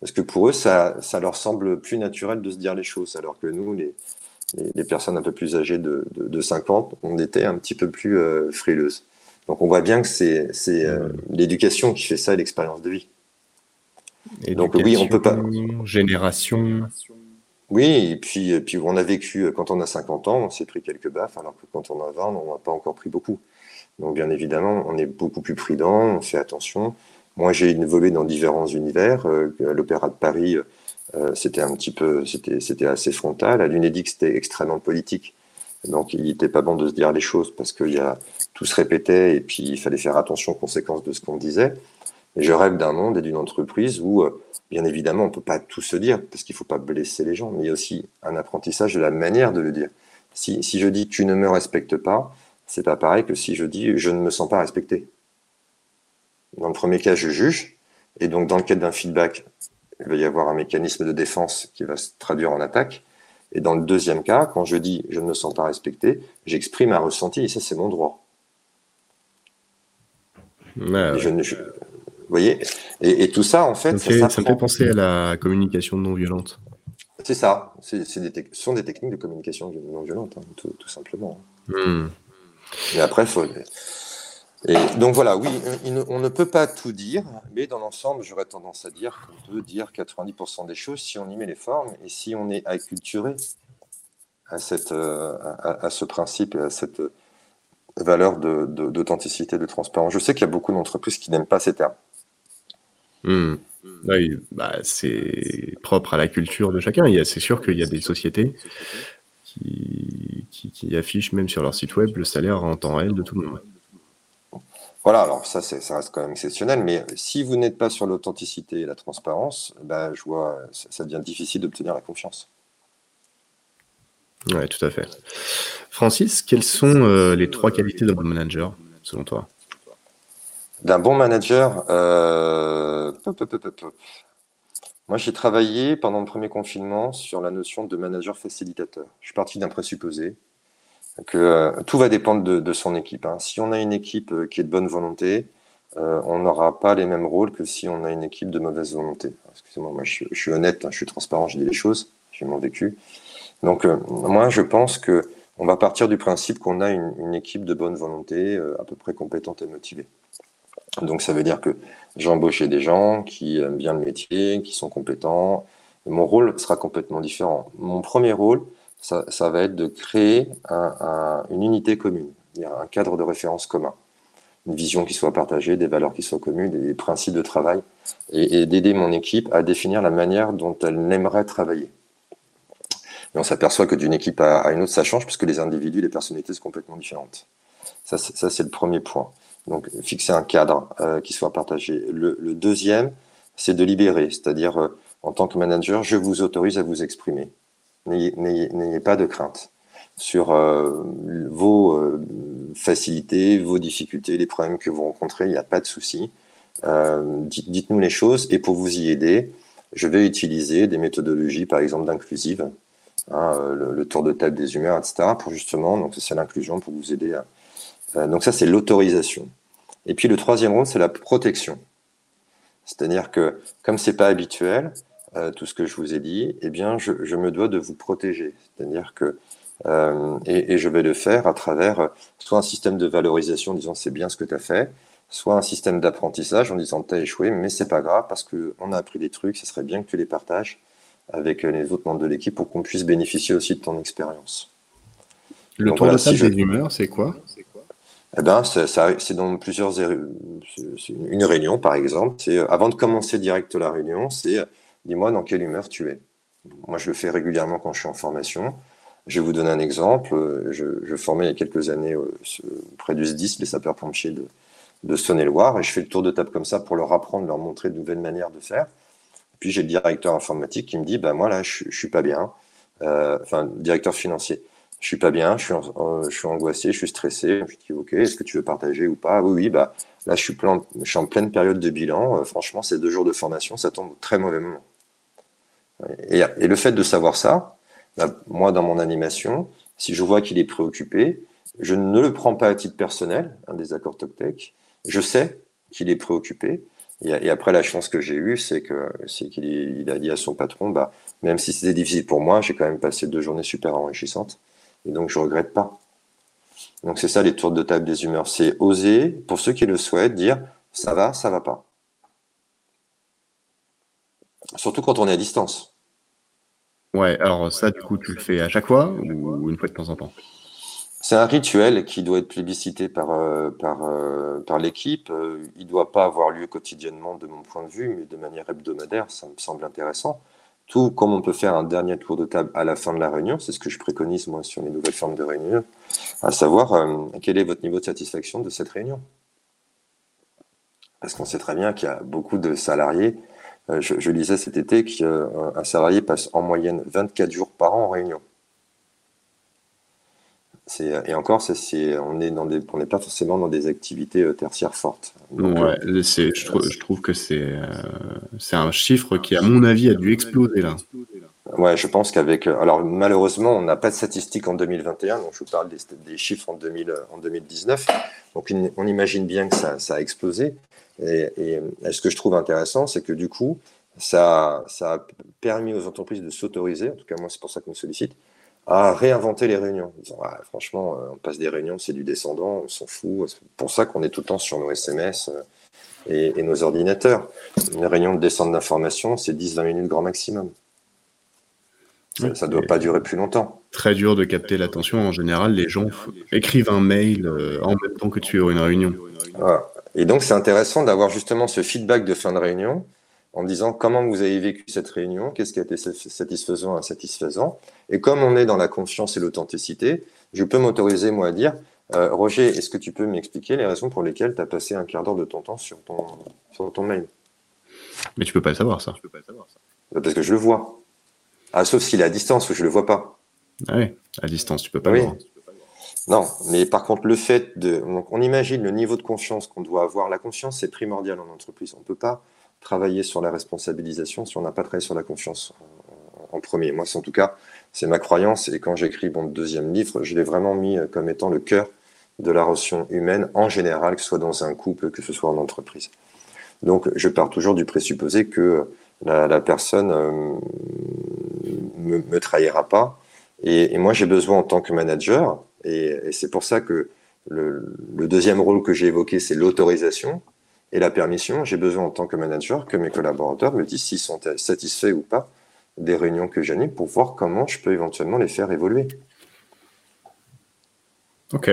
Parce que pour eux, ça, ça leur semble plus naturel de se dire les choses, alors que nous, les, les, personnes un peu plus âgées de, de, 50, on était un petit peu plus euh, frileuses. Donc on voit bien que c'est euh, l'éducation qui fait ça et l'expérience de vie. Donc oui, on peut pas. Génération. Oui, et puis, et puis on a vécu, quand on a 50 ans, on s'est pris quelques baffes, alors que quand on a 20, on n'a pas encore pris beaucoup. Donc bien évidemment, on est beaucoup plus prudent, on fait attention. Moi, j'ai évolué dans différents univers. Euh, l'Opéra de Paris, euh, c'était un petit peu, c'était assez frontal. À l'Unédic, c'était extrêmement politique. Donc, il n'était pas bon de se dire les choses parce que y a, tout se répétait et puis il fallait faire attention aux conséquences de ce qu'on disait. Je rêve d'un monde et d'une entreprise où, euh, bien évidemment, on ne peut pas tout se dire parce qu'il ne faut pas blesser les gens, mais il y a aussi un apprentissage de la manière de le dire. Si, si je dis tu ne me respectes pas, c'est pas pareil que si je dis je ne me sens pas respecté. Dans le premier cas, je juge. Et donc, dans le cadre d'un feedback, il va y avoir un mécanisme de défense qui va se traduire en attaque. Et dans le deuxième cas, quand je dis je ne me sens pas respecté, j'exprime un ressenti et ça, c'est mon droit. je vous voyez? Et, tout ça, en fait, ça, ça, fait penser à la communication non violente. C'est ça. C'est, des ce sont des techniques de communication non violente, hein, tout, simplement. Hmm. Et après, il faut, et donc voilà, oui, on ne peut pas tout dire, mais dans l'ensemble, j'aurais tendance à dire qu'on peut dire 90% des choses si on y met les formes et si on est acculturé à, cette, euh, à, ce principe et à cette valeur d'authenticité, de, de, transparence. Je sais qu'il y a beaucoup d'entreprises qui n'aiment pas ces termes. Hmm. Oui, bah, c'est propre à la culture de chacun. C'est sûr qu'il y a des sociétés qui, qui, qui, affichent même sur leur site web le salaire en temps réel de tout le monde. Voilà, alors ça, ça reste quand même exceptionnel, mais si vous n'êtes pas sur l'authenticité et la transparence, bah, je vois, ça, devient difficile d'obtenir la confiance. Oui, tout à fait. Francis, quelles sont euh, les trois qualités d'un bon manager, selon toi? D'un bon manager, euh, moi j'ai travaillé pendant le premier confinement sur la notion de manager facilitateur. Je suis parti d'un présupposé, que euh, tout va dépendre de, son équipe. Hein. Si on a une équipe euh, qui est de bonne volonté, on n'aura pas les mêmes rôles que si on a une équipe de mauvaise volonté. Excusez-moi, moi je suis, honnête, hein, je suis transparent, je dis les choses, j'ai mon vécu. Donc moi je pense que on va partir du principe qu'on a une, équipe de bonne volonté, à peu près compétente et motivée. Donc ça veut dire que j'ai embauché des gens qui aiment bien le métier, qui sont compétents. mon rôle sera complètement différent. Mon premier rôle, ça, va être de créer une unité commune, un cadre de référence commun. une vision qui soit partagée, des valeurs qui soient communes, des principes de travail, et, d'aider mon équipe à définir la manière dont elle aimerait travailler. Et on s'aperçoit que d'une équipe à, une autre, ça change, puisque les individus, les personnalités sont complètement différentes. Ça, c'est le premier point. Donc, fixer un cadre euh, qui soit partagé. Le, deuxième, c'est de libérer, c'est-à-dire, euh, en tant que manager, je vous autorise à vous exprimer. N'ayez pas de crainte sur euh, vos facilités, vos difficultés, les problèmes que vous rencontrez, il n'y a pas de souci. Dites-nous les choses et pour vous y aider, je vais utiliser des méthodologies, par exemple, d'inclusive, hein, le, tour de table des humeurs, etc., pour justement, donc c'est l'inclusion pour vous aider à, donc ça, c'est l'autorisation. Et puis le troisième rôle, c'est la protection. C'est-à-dire que comme c'est pas habituel, euh, tout ce que je vous ai dit, eh bien, je, me dois de vous protéger. C'est-à-dire que euh, et, je vais le faire à travers soit un système de valorisation en disant c'est bien ce que tu as fait, soit un système d'apprentissage en disant tu as échoué, mais c'est pas grave parce qu'on a appris des trucs, ce serait bien que tu les partages avec les autres membres de l'équipe pour qu'on puisse bénéficier aussi de ton expérience. Le tour de table des humeurs, c'est quoi? Eh ben, c'est dans plusieurs une réunion par exemple. C'est euh, avant de commencer direct la réunion, c'est euh, dis-moi dans quelle humeur tu es. Moi, je le fais régulièrement quand je suis en formation. Je vais vous donner un exemple. Euh, je, formais il y a quelques années près du SDIS, les sapeurs-pompiers de, de Saône-et-Loire, et je fais le tour de table comme ça pour leur apprendre, leur montrer de nouvelles manières de faire. Puis j'ai le directeur informatique qui me dit, ben moi là, je, je suis pas bien. enfin, directeur financier je suis pas bien, je suis, angoissé, je suis stressé. Je dis ok, est-ce que tu veux partager ou pas? Oui, oui, bah là je suis, en pleine période de bilan. Euh, franchement, ces deux jours de formation, ça tombe au très mauvais moment. Et, le fait de savoir ça, bah, moi dans mon animation, si je vois qu'il est préoccupé, je ne le prends pas à titre personnel, un désaccord TocTec. Je sais qu'il est préoccupé. Et, après, la chance que j'ai eue, c'est qu'il il a dit à son patron, bah, même si c'était difficile pour moi, j'ai quand même passé deux journées super enrichissantes. Et donc, je regrette pas. Donc, c'est ça les tours de table des humeurs. C'est oser, pour ceux qui le souhaitent, dire ça va, ça va pas. Surtout quand on est à distance. Ouais, alors ça, du coup, tu le fais à chaque fois ou une fois de temps en temps? C'est un rituel qui doit être plébiscité par, euh, par, euh, par l'équipe. Euh, il ne doit pas avoir lieu quotidiennement de mon point de vue, mais de manière hebdomadaire, ça me semble intéressant tout comme on peut faire un dernier tour de table à la fin de la réunion, c'est ce que je préconise moi sur les nouvelles formes de réunion, à savoir euh, quel est votre niveau de satisfaction de cette réunion. Parce qu'on sait très bien qu'il y a beaucoup de salariés, euh, je, lisais cet été qu'un salarié passe en moyenne 24 jours par an en réunion et encore, on n'est pas forcément dans des activités euh, tertiaires fortes. ouais, euh, je, trouve, que euh, c'est un chiffre qui, à mon avis, a dû exploser là. Ouais, je pense qu'avec. Alors, malheureusement, on n'a pas de statistiques en 2021, donc je vous parle des, chiffres en, 2000, en 2019. Donc, on imagine bien que ça, a explosé. Et, et, ce que je trouve intéressant, c'est que du coup, ça, ça a permis aux entreprises de s'autoriser, en tout cas, moi, c'est pour ça qu'on me sollicite, à réinventer les réunions. Ah, franchement, euh, on passe des réunions, c'est du descendant, on s'en fout. C'est pour ça qu'on est tout le temps sur nos SMS euh, et, nos ordinateurs. Une réunion de descente d'information, c'est 10-20 minutes grand maximum. Ça ne doit pas durer plus longtemps. Très dur de capter l'attention. En général, les gens écrivent un mail euh, en même temps que tu es une réunion. Et donc, c'est intéressant d'avoir justement ce feedback de fin de réunion en disant comment vous avez vécu cette réunion, qu'est-ce qui a été satisfaisant, insatisfaisant. Et comme on est dans la confiance et l'authenticité, je peux m'autoriser, moi, à dire euh, Roger, est-ce que tu peux m'expliquer les raisons pour lesquelles tu as passé un quart d'heure de ton temps sur ton, sur ton mail? Mais tu peux pas le savoir, ça. peux pas savoir, ça. Bah, parce que je le vois. Ah, sauf s'il est à distance, où je le vois pas. Ah oui, à distance, tu peux pas le voir. Non, mais par contre, le fait de. Donc, on imagine le niveau de confiance qu'on doit avoir. La confiance, c'est primordial en entreprise. On ne peut pas travailler sur la responsabilisation si on n'a pas travaillé sur la confiance en, premier. Moi, c'est en tout cas, c'est ma croyance. Et quand j'écris mon deuxième livre, je l'ai vraiment mis comme étant le cœur de la relation humaine en général, que ce soit dans un couple, que ce soit en entreprise. Donc, je pars toujours du présupposé que la, personne euh, me, trahira pas. Et, moi, j'ai besoin en tant que manager, et, c'est pour ça que le deuxième rôle que j'ai évoqué, c'est l'autorisation et la permission, j'ai besoin en tant que manager que mes collaborateurs me disent s'ils sont satisfaits ou pas des réunions que j'anime pour voir comment je peux éventuellement les faire évoluer. Ok.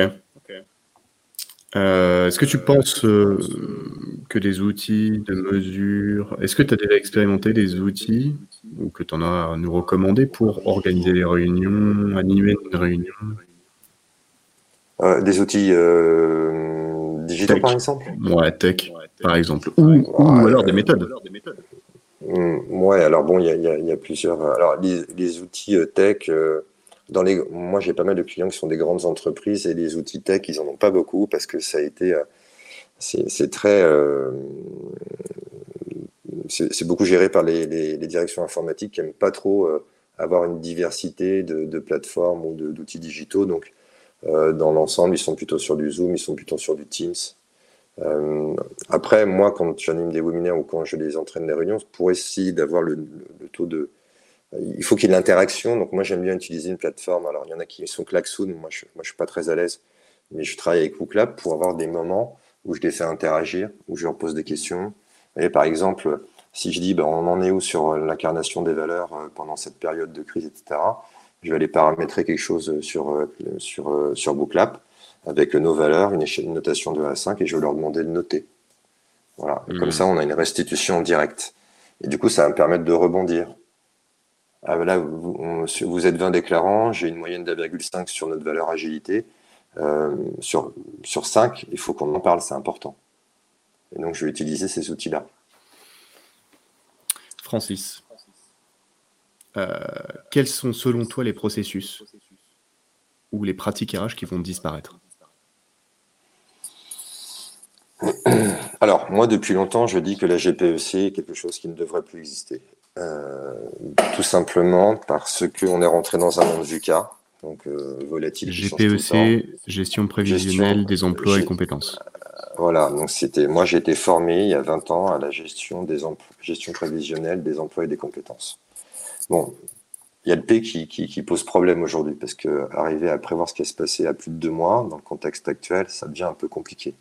Euh, est-ce que tu penses euh, que des outils de mesure, est-ce que tu as déjà expérimenté des outils ou que tu en as à nous recommander pour organiser des réunions, animer une réunion? Euh, des outils euh, digitaux, par exemple? Ouais, tech, par exemple. Ou, ou Ouais, alors euh, des méthodes. Hmm, Ouais, alors bon, il y a, il y a- il y a plusieurs. euh, Alors, les, les outils euh, tech, euh, dans les, moi j'ai pas mal de clients qui sont des grandes entreprises et les outils tech, ils en ont pas beaucoup parce que ça a été. c'est c'est très. euh, c'est c'est beaucoup géré par les, les- les directions informatiques qui n'aiment pas trop euh, avoir une diversité de, de plateformes ou de- d'outils digitaux. Donc, euh, dans l'ensemble, ils sont plutôt sur du Zoom, ils sont plutôt sur du Teams. Euh, après, moi, quand j'anime des webinaires ou quand je les entraîne des réunions, pour essayer d'avoir le, taux de... Il faut qu'il y ait de l'interaction. Donc, moi, j'aime bien utiliser une plateforme. Alors, il y en a qui sont Klaxoon. Moi, je je suis pas très à l'aise. Mais je travaille avec WooClap pour avoir des moments où je les fais interagir, où je leur pose des questions. Et par exemple, si je dis, ben, on en est où sur l'incarnation des valeurs euh, pendant cette période de crise, etc., je vais aller paramétrer quelque chose sur, euh, sur, sur WooClap avec nos valeurs, une, échelle, une notation de 1 à 5, et je vais leur demander de noter. Voilà. Mhm. Comme ça, on a une restitution directe. Et du coup, ça va me permettre de rebondir. Ah, là, vous, on- vous êtes 20 déclarants, j'ai une moyenne d'1,5 sur notre valeur agilité. Euh, sur, sur 5, il faut qu'on en parle, c'est important. Et donc, je vais utiliser ces outils-là. Francis, euh, quels sont selon toi les processus ou les pratiques RH qui vont disparaître? Alors, moi, depuis longtemps, je dis que la GPEC est quelque chose qui ne devrait plus exister. Euh, tout simplement parce qu'on est rentré dans un monde VUCA, donc euh, volatile. GPEC, gestion prévisionnelle Gestion, des emplois et compétences. Voilà, donc c'était, moi j'ai été formé il y a 20 ans à la gestion des emplois, gestion prévisionnelle des emplois et des compétences. Bon, il y a le P qui, qui, qui pose problème aujourd'hui parce que arriver à prévoir ce qui va se passer à plus de deux mois dans le contexte actuel, ça devient un peu compliqué.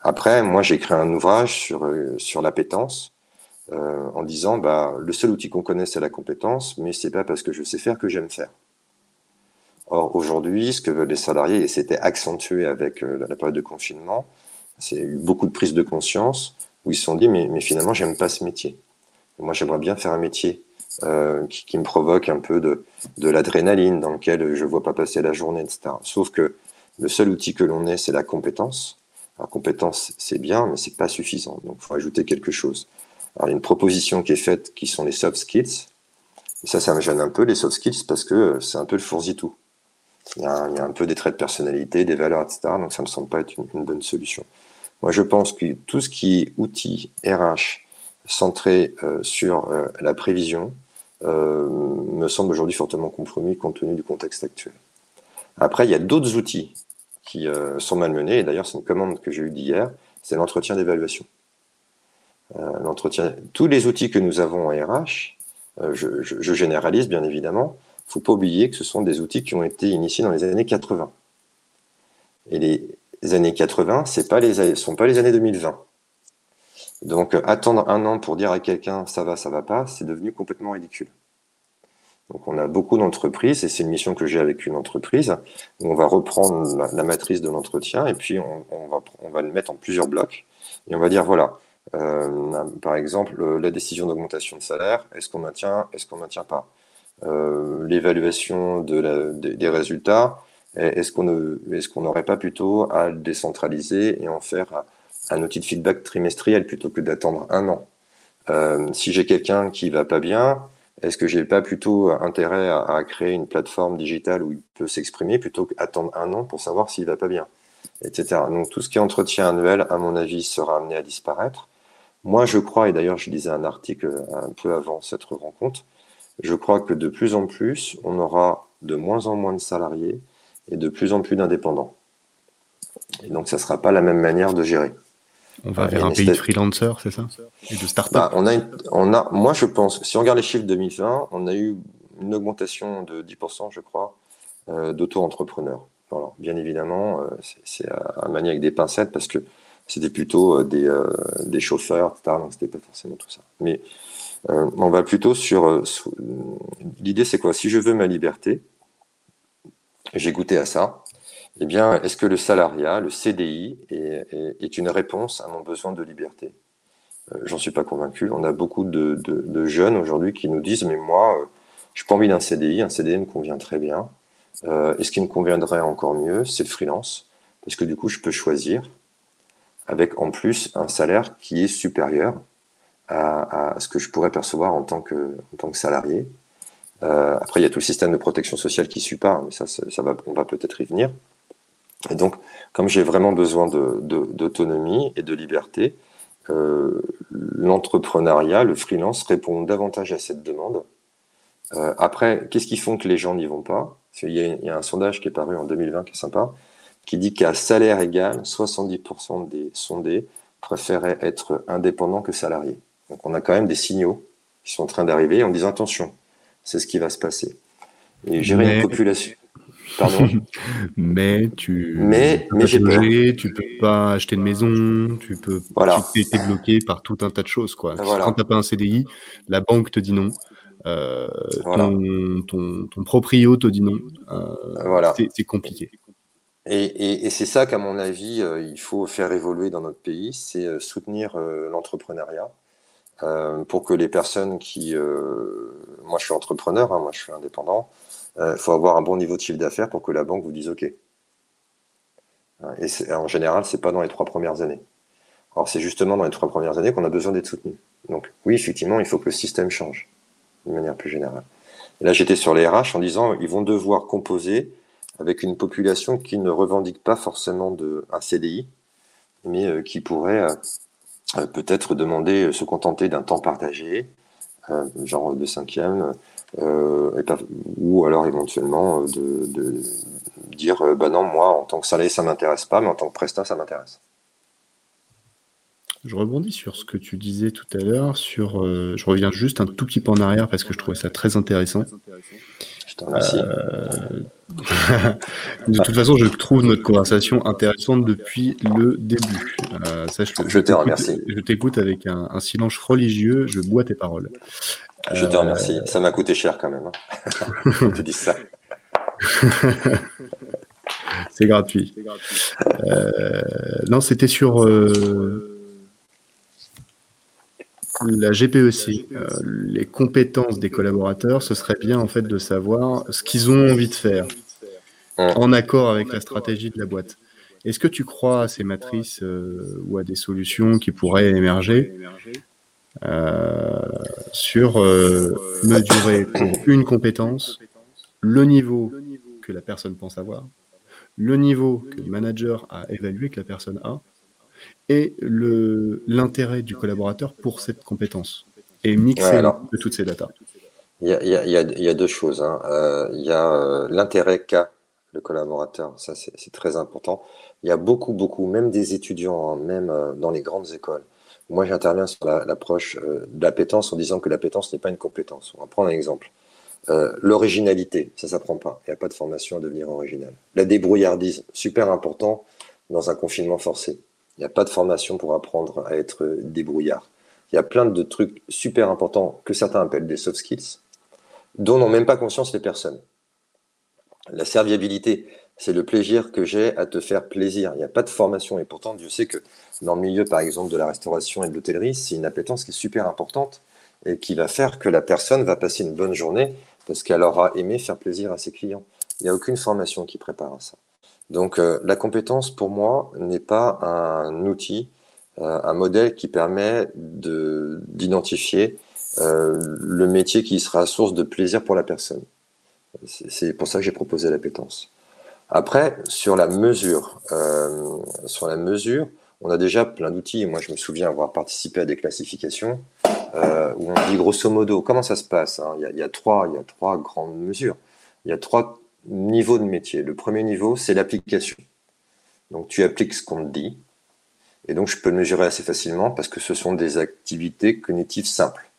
Après, moi j'ai écrit un ouvrage sur, euh, sur l'appétence euh, en disant bah, le seul outil qu'on connaît c'est la compétence, mais c'est pas parce que je sais faire que j'aime faire. Or aujourd'hui, ce que veulent les salariés, et c'était accentué avec euh, la période de confinement, c'est eu beaucoup de prise de conscience où ils se sont dit mais, mais finalement j'aime pas ce métier. Moi j'aimerais bien faire un métier euh, qui, qui me provoque un peu de, de l'adrénaline, dans lequel je vois pas passer la journée, etc. Sauf que le seul outil que l'on ait, c'est la compétence. La compétence, c'est bien, mais c'est pas suffisant. Donc il faut ajouter quelque chose. Alors il y a une proposition qui est faite qui sont les soft skills. Et ça, ça me gêne un peu, les soft skills, parce que c'est un peu le fourzi-tout. Il y, a un, il y, a un peu des traits de personnalité, des valeurs, etc. Donc ça me semble pas être une, bonne solution. Moi, je pense que tout ce qui est outils RH centré euh, sur euh, la prévision euh, me semble aujourd'hui fortement compromis compte tenu du contexte actuel. Après, il y a d'autres outils qui euh, sont malmenés, et d'ailleurs, c'est une commande que j'ai eue d'hier, c'est l'entretien d'évaluation. Euh, l'entretien, tous les outils que nous avons en RH, euh, je, généralise bien évidemment, il ne faut pas oublier que ce sont des outils qui ont été initiés dans les années 80. Et les années 80, ce ne sont pas les années 2020. Donc attendre un an pour dire à quelqu'un ça va, ça va pas, c'est devenu complètement ridicule. Donc on a beaucoup d'entreprises, et c'est une mission que j'ai avec une entreprise, où on va reprendre la, matrice de l'entretien, et puis on, va, on va le mettre en plusieurs blocs, et on va dire voilà, euh, par exemple, la décision d'augmentation de salaire, est-ce qu'on maintient, est-ce qu'on maintient pas? Euh, L'évaluation de des, résultats, est-ce qu'on est n'aurait pas plutôt à le décentraliser et en faire un outil de feedback trimestriel plutôt que d'attendre un an? Euh, Si j'ai quelqu'un qui va pas bien, est-ce que j'ai pas plutôt intérêt à, créer une plateforme digitale où il peut s'exprimer plutôt qu'attendre un an pour savoir s'il va pas bien, etc. Donc tout ce qui est entretien annuel, à mon avis, sera amené à disparaître. Moi, je crois, et d'ailleurs, je lisais un article un peu avant cette rencontre, je crois que de plus en plus, on aura de moins en moins de salariés et de plus en plus d'indépendants. Et donc, ça ne sera pas la même manière de gérer. On va vers un pays de freelancers, c'est ça? Et de start-up bah, on, a une, on a, Moi, je pense, si on regarde les chiffres 2020, on a eu une augmentation de 10%, je crois, euh, d'auto-entrepreneurs. Alors, bien évidemment, euh, c'est à manier avec des pincettes parce que c'était plutôt des, euh, des chauffeurs, etc. Donc, c'était pas forcément tout ça. Mais on va plutôt sur. L'idée, c'est quoi? Si je veux ma liberté, j'ai goûté à ça. Eh bien, est-ce que le salariat, le CDI, est, une réponse à mon besoin de liberté? Euh, J'en suis pas convaincu. On a beaucoup de, jeunes aujourd'hui qui nous disent, mais moi, euh, je n'ai pas envie d'un CDI, un CDI me convient très bien. Euh, et ce qui me conviendrait encore mieux, c'est le freelance, parce que du coup, je peux choisir avec en plus un salaire qui est supérieur à, ce que je pourrais percevoir en tant que, salarié. après, il y a tout le système de protection sociale qui suit pas, mais ça, ça va, on va peut-être y venir. Et donc, comme j'ai vraiment besoin d'autonomie et de liberté, euh, l'entrepreneuriat, le freelance répond davantage à cette demande. Euh, après, qu'est-ce qui font que les gens n'y vont pas? Il y, a, il y, a, un sondage qui est paru en 2020 qui est sympa, qui dit qu'à salaire égal, 70% des sondés préféraient être indépendants que salariés. Donc on a quand même des signaux qui sont en train d'arriver en disant attention, c'est ce qui va se passer. Et gérer une population. mais tu mais, peux mais tu peux pas acheter de maison, tu peux voilà. tu es bloqué par tout un tas de choses quoi. Quand tu n'as pas un CDI, la banque te dit non. Euh, ton, ton, proprio te dit non. Euh, voilà. C'est compliqué. Et, et, c'est ça qu'à mon avis, euh, il faut faire évoluer dans notre pays, c'est soutenir l'entrepreneuriat pour que les personnes qui... moi, je suis entrepreneur, hein, moi, je suis indépendant. Il euh, faut avoir un bon niveau de chiffre d'affaires pour que la banque vous dise OK. Euh, et en général, ce n'est pas dans les trois premières années. Alors, c'est justement dans les trois premières années qu'on a besoin d'être soutenu. Donc, oui, effectivement, il faut que le système change, de manière plus générale. Et là, j'étais sur les RH en disant ils vont devoir composer avec une population qui ne revendique pas forcément un CDI, mais euh, qui pourrait peut-être demander, se contenter d'un temps partagé, genre de cinquième, euh, ou alors éventuellement euh, de, dire euh, bah non, moi en tant que salarié ça m'intéresse pas, mais en tant que prestat ça m'intéresse. Je rebondis sur ce que tu disais tout à l'heure, sur je reviens juste un tout petit peu en arrière parce que je trouvais ça très intéressant. Je te remercie. de toute façon, je trouve notre conversation intéressante depuis le début. sache je te remercie. Je t'écoute avec un, un, silence religieux, je bois tes paroles. Je te remercie. Ça m'a coûté cher quand même. Hein. je dis ça. C'est gratuit. Euh, non, c'était sur euh, la GPEC. Euh, les compétences des collaborateurs, ce serait bien en fait de savoir ce qu'ils ont envie de faire en accord avec la stratégie de la boîte. Est-ce que tu crois à ces matrices ou à des solutions qui pourraient émerger euh, sur euh, mesurer une compétence, le niveau que la personne pense avoir, le niveau que le manager a évalué que la personne a, et l'intérêt du collaborateur pour cette compétence, et mixer de toutes ces datas. Il y a, deux choses. Hein. Euh, il y a l'intérêt qu'a le collaborateur, ça c'est très important. Il y a beaucoup, beaucoup, même des étudiants, hein, même dans les grandes écoles, moi, j'interviens sur l'approche euh, de l'appétence en disant que l'appétence n'est pas une compétence. On va prendre un exemple. Euh, l'originalité, ça ne s'apprend pas. Il n'y a pas de formation à devenir original. La débrouillardise, super important dans un confinement forcé. Il n'y a pas de formation pour apprendre à être débrouillard. Il y a plein de trucs super importants que certains appellent des soft skills, dont n'ont même pas conscience les personnes. La serviabilité, c'est le plaisir que j'ai à te faire plaisir. Il n'y a pas de formation. Et pourtant, Dieu sait que dans le milieu, par exemple, de la restauration et de l'hôtellerie, c'est une appétence qui est super importante et qui va faire que la personne va passer une bonne journée parce qu'elle aura aimé faire plaisir à ses clients. Il n'y a aucune formation qui prépare à ça. Donc, euh, la compétence, pour moi, n'est pas un outil, euh, un modèle qui permet d'identifier euh, le métier qui sera source de plaisir pour la personne. C'est pour ça que j'ai proposé l'appétence. Après, sur la mesure, euh, sur on a déjà plein d'outils. Moi, je me souviens avoir participé à des classifications euh, où on dit grosso modo comment ça se passe. Hein? Il, y a, trois, y a trois grandes mesures. Il y a trois niveaux de métier. Le premier niveau, c'est l'application. Donc, tu appliques ce qu'on te dit. Et donc, je peux le mesurer assez facilement parce que ce sont des activités cognitives simples.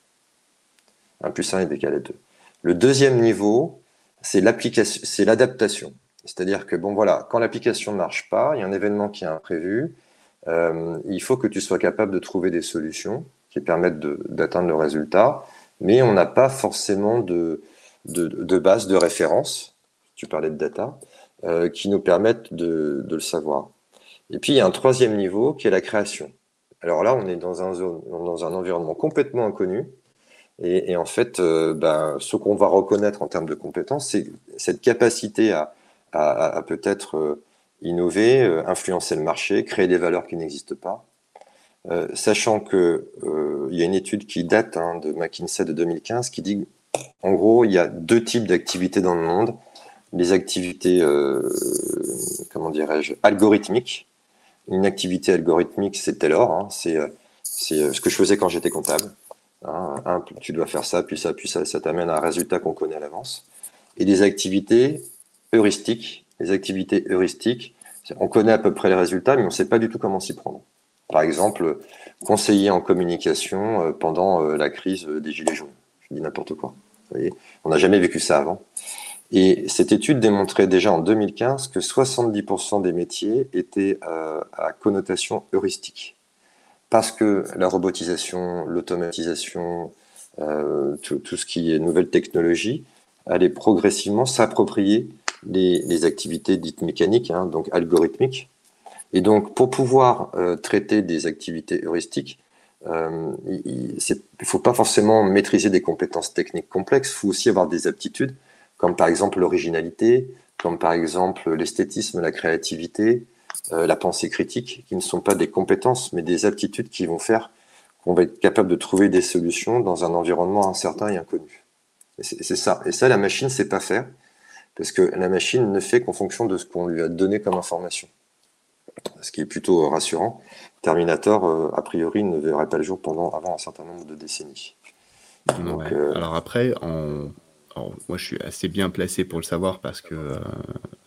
1 plus 1 est égal à 2. Le deuxième niveau, c'est l'adaptation. C'est-à-dire que, bon, voilà, quand l'application ne marche pas, il y a un événement qui est imprévu, euh, il faut que tu sois capable de trouver des solutions qui permettent d'atteindre le résultat, mais on n'a pas forcément de, de, base de référence. Tu parlais de data. qui nous permettent de, le savoir. Et puis, il y a un troisième niveau qui est la création. Alors là, on est dans un, zone, dans un environnement complètement inconnu. Et, en fait, ben, ce qu'on va reconnaître en termes de compétences, c'est cette capacité à, à peut-être innover, influencer le marché, créer des valeurs qui n'existent pas. Euh, sachant que euh, il y a une étude qui date hein, de McKinsey de 2015 qui dit en gros il y a deux types d'activités dans le monde. Les activités euh, comment dirais-je algorithmiques. Une activité algorithmique c'est Taylor hein, c'est c'est ce que je faisais quand j'étais comptable hein, tu dois faire ça puis ça puis ça ça t'amène à un résultat qu'on connaît à l'avance. Et des activités heuristiques les activités heuristiques on connaît à peu près les résultats mais on ne sait pas du tout comment s'y prendre par exemple, conseiller en communication euh, pendant euh, la crise des Gilets jaunes. Je dis n'importe quoi. Vous voyez On n'a jamais vécu ça avant. Et cette étude démontrait déjà en 2015 que 70% des métiers étaient euh, à connotation heuristique. Parce que la robotisation, l'automatisation, tout, ce qui est nouvelle technologie, allait progressivement s'approprier les, activités dites mécaniques, hein, donc algorithmiques, et donc, pour pouvoir euh, traiter des activités heuristiques, euh, il ne faut pas forcément maîtriser des compétences techniques complexes, il faut aussi avoir des aptitudes, comme par exemple l'originalité, comme par exemple l'esthétisme, la créativité, euh, la pensée critique, qui ne sont pas des compétences, mais des aptitudes qui vont faire qu'on va être capable de trouver des solutions dans un environnement incertain et inconnu. C'est ça. Et ça, la machine ne sait pas faire, parce que la machine ne fait qu'en fonction de ce qu'on lui a donné comme information ce qui est plutôt rassurant. Terminator, euh, a priori, ne verrait pas le jour pendant avant un certain nombre de décennies. Euh, Alors après, moi je suis assez bien placé pour le savoir parce que euh,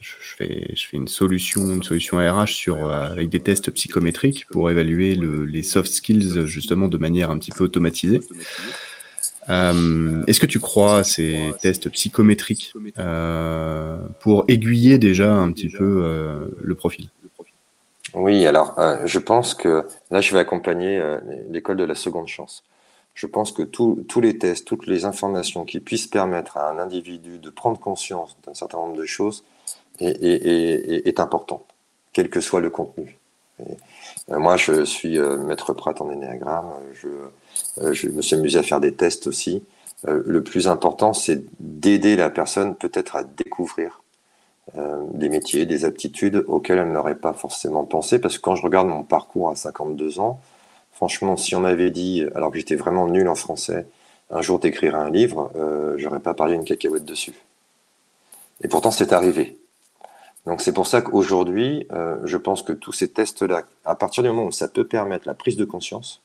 je, fais, je fais une solution, une solution RH sur, avec des tests psychométriques pour évaluer les soft skills justement de manière un petit peu automatisée. Est-ce que tu crois à ces tests psychométriques pour aiguiller déjà un petit peu le profil? Oui, alors euh, je pense que là, je vais accompagner euh, l'école de la seconde chance. Je pense que tous les tests, toutes les informations qui puissent permettre à un individu de prendre conscience d'un certain nombre de choses est, est, important, quel que soit le contenu. Euh, moi, je suis maître Pratt en énéagramme, je, me suis amusé à faire des tests aussi. le plus important, c'est d'aider la personne peut-être à découvrir euh, des métiers, des aptitudes auxquelles elle n'aurait pas forcément pensé. Parce que quand je regarde mon parcours à 52 ans, franchement, si on m'avait dit, alors que j'étais vraiment nul en français, un jour d'écrire un livre, euh, j'aurais pas parlé une cacahuète dessus. Et pourtant, c'est arrivé. Donc c'est pour ça qu'aujourd'hui, euh, je pense que tous ces tests-là, à partir du moment où ça peut permettre la prise de conscience,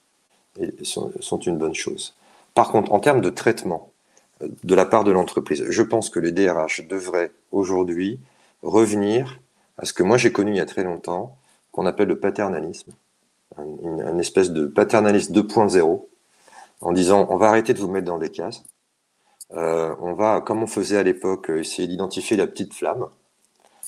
sont, une bonne chose. Par contre, en termes de traitement, de la part de l'entreprise. Je pense que les DRH devraient aujourd'hui revenir à ce que moi j'ai connu il y a très longtemps, qu'on appelle le paternalisme, une, espèce de paternalisme 2.0, en disant on va arrêter de vous mettre dans des cases, euh, on va, comme on faisait à l'époque, essayer d'identifier la petite flamme,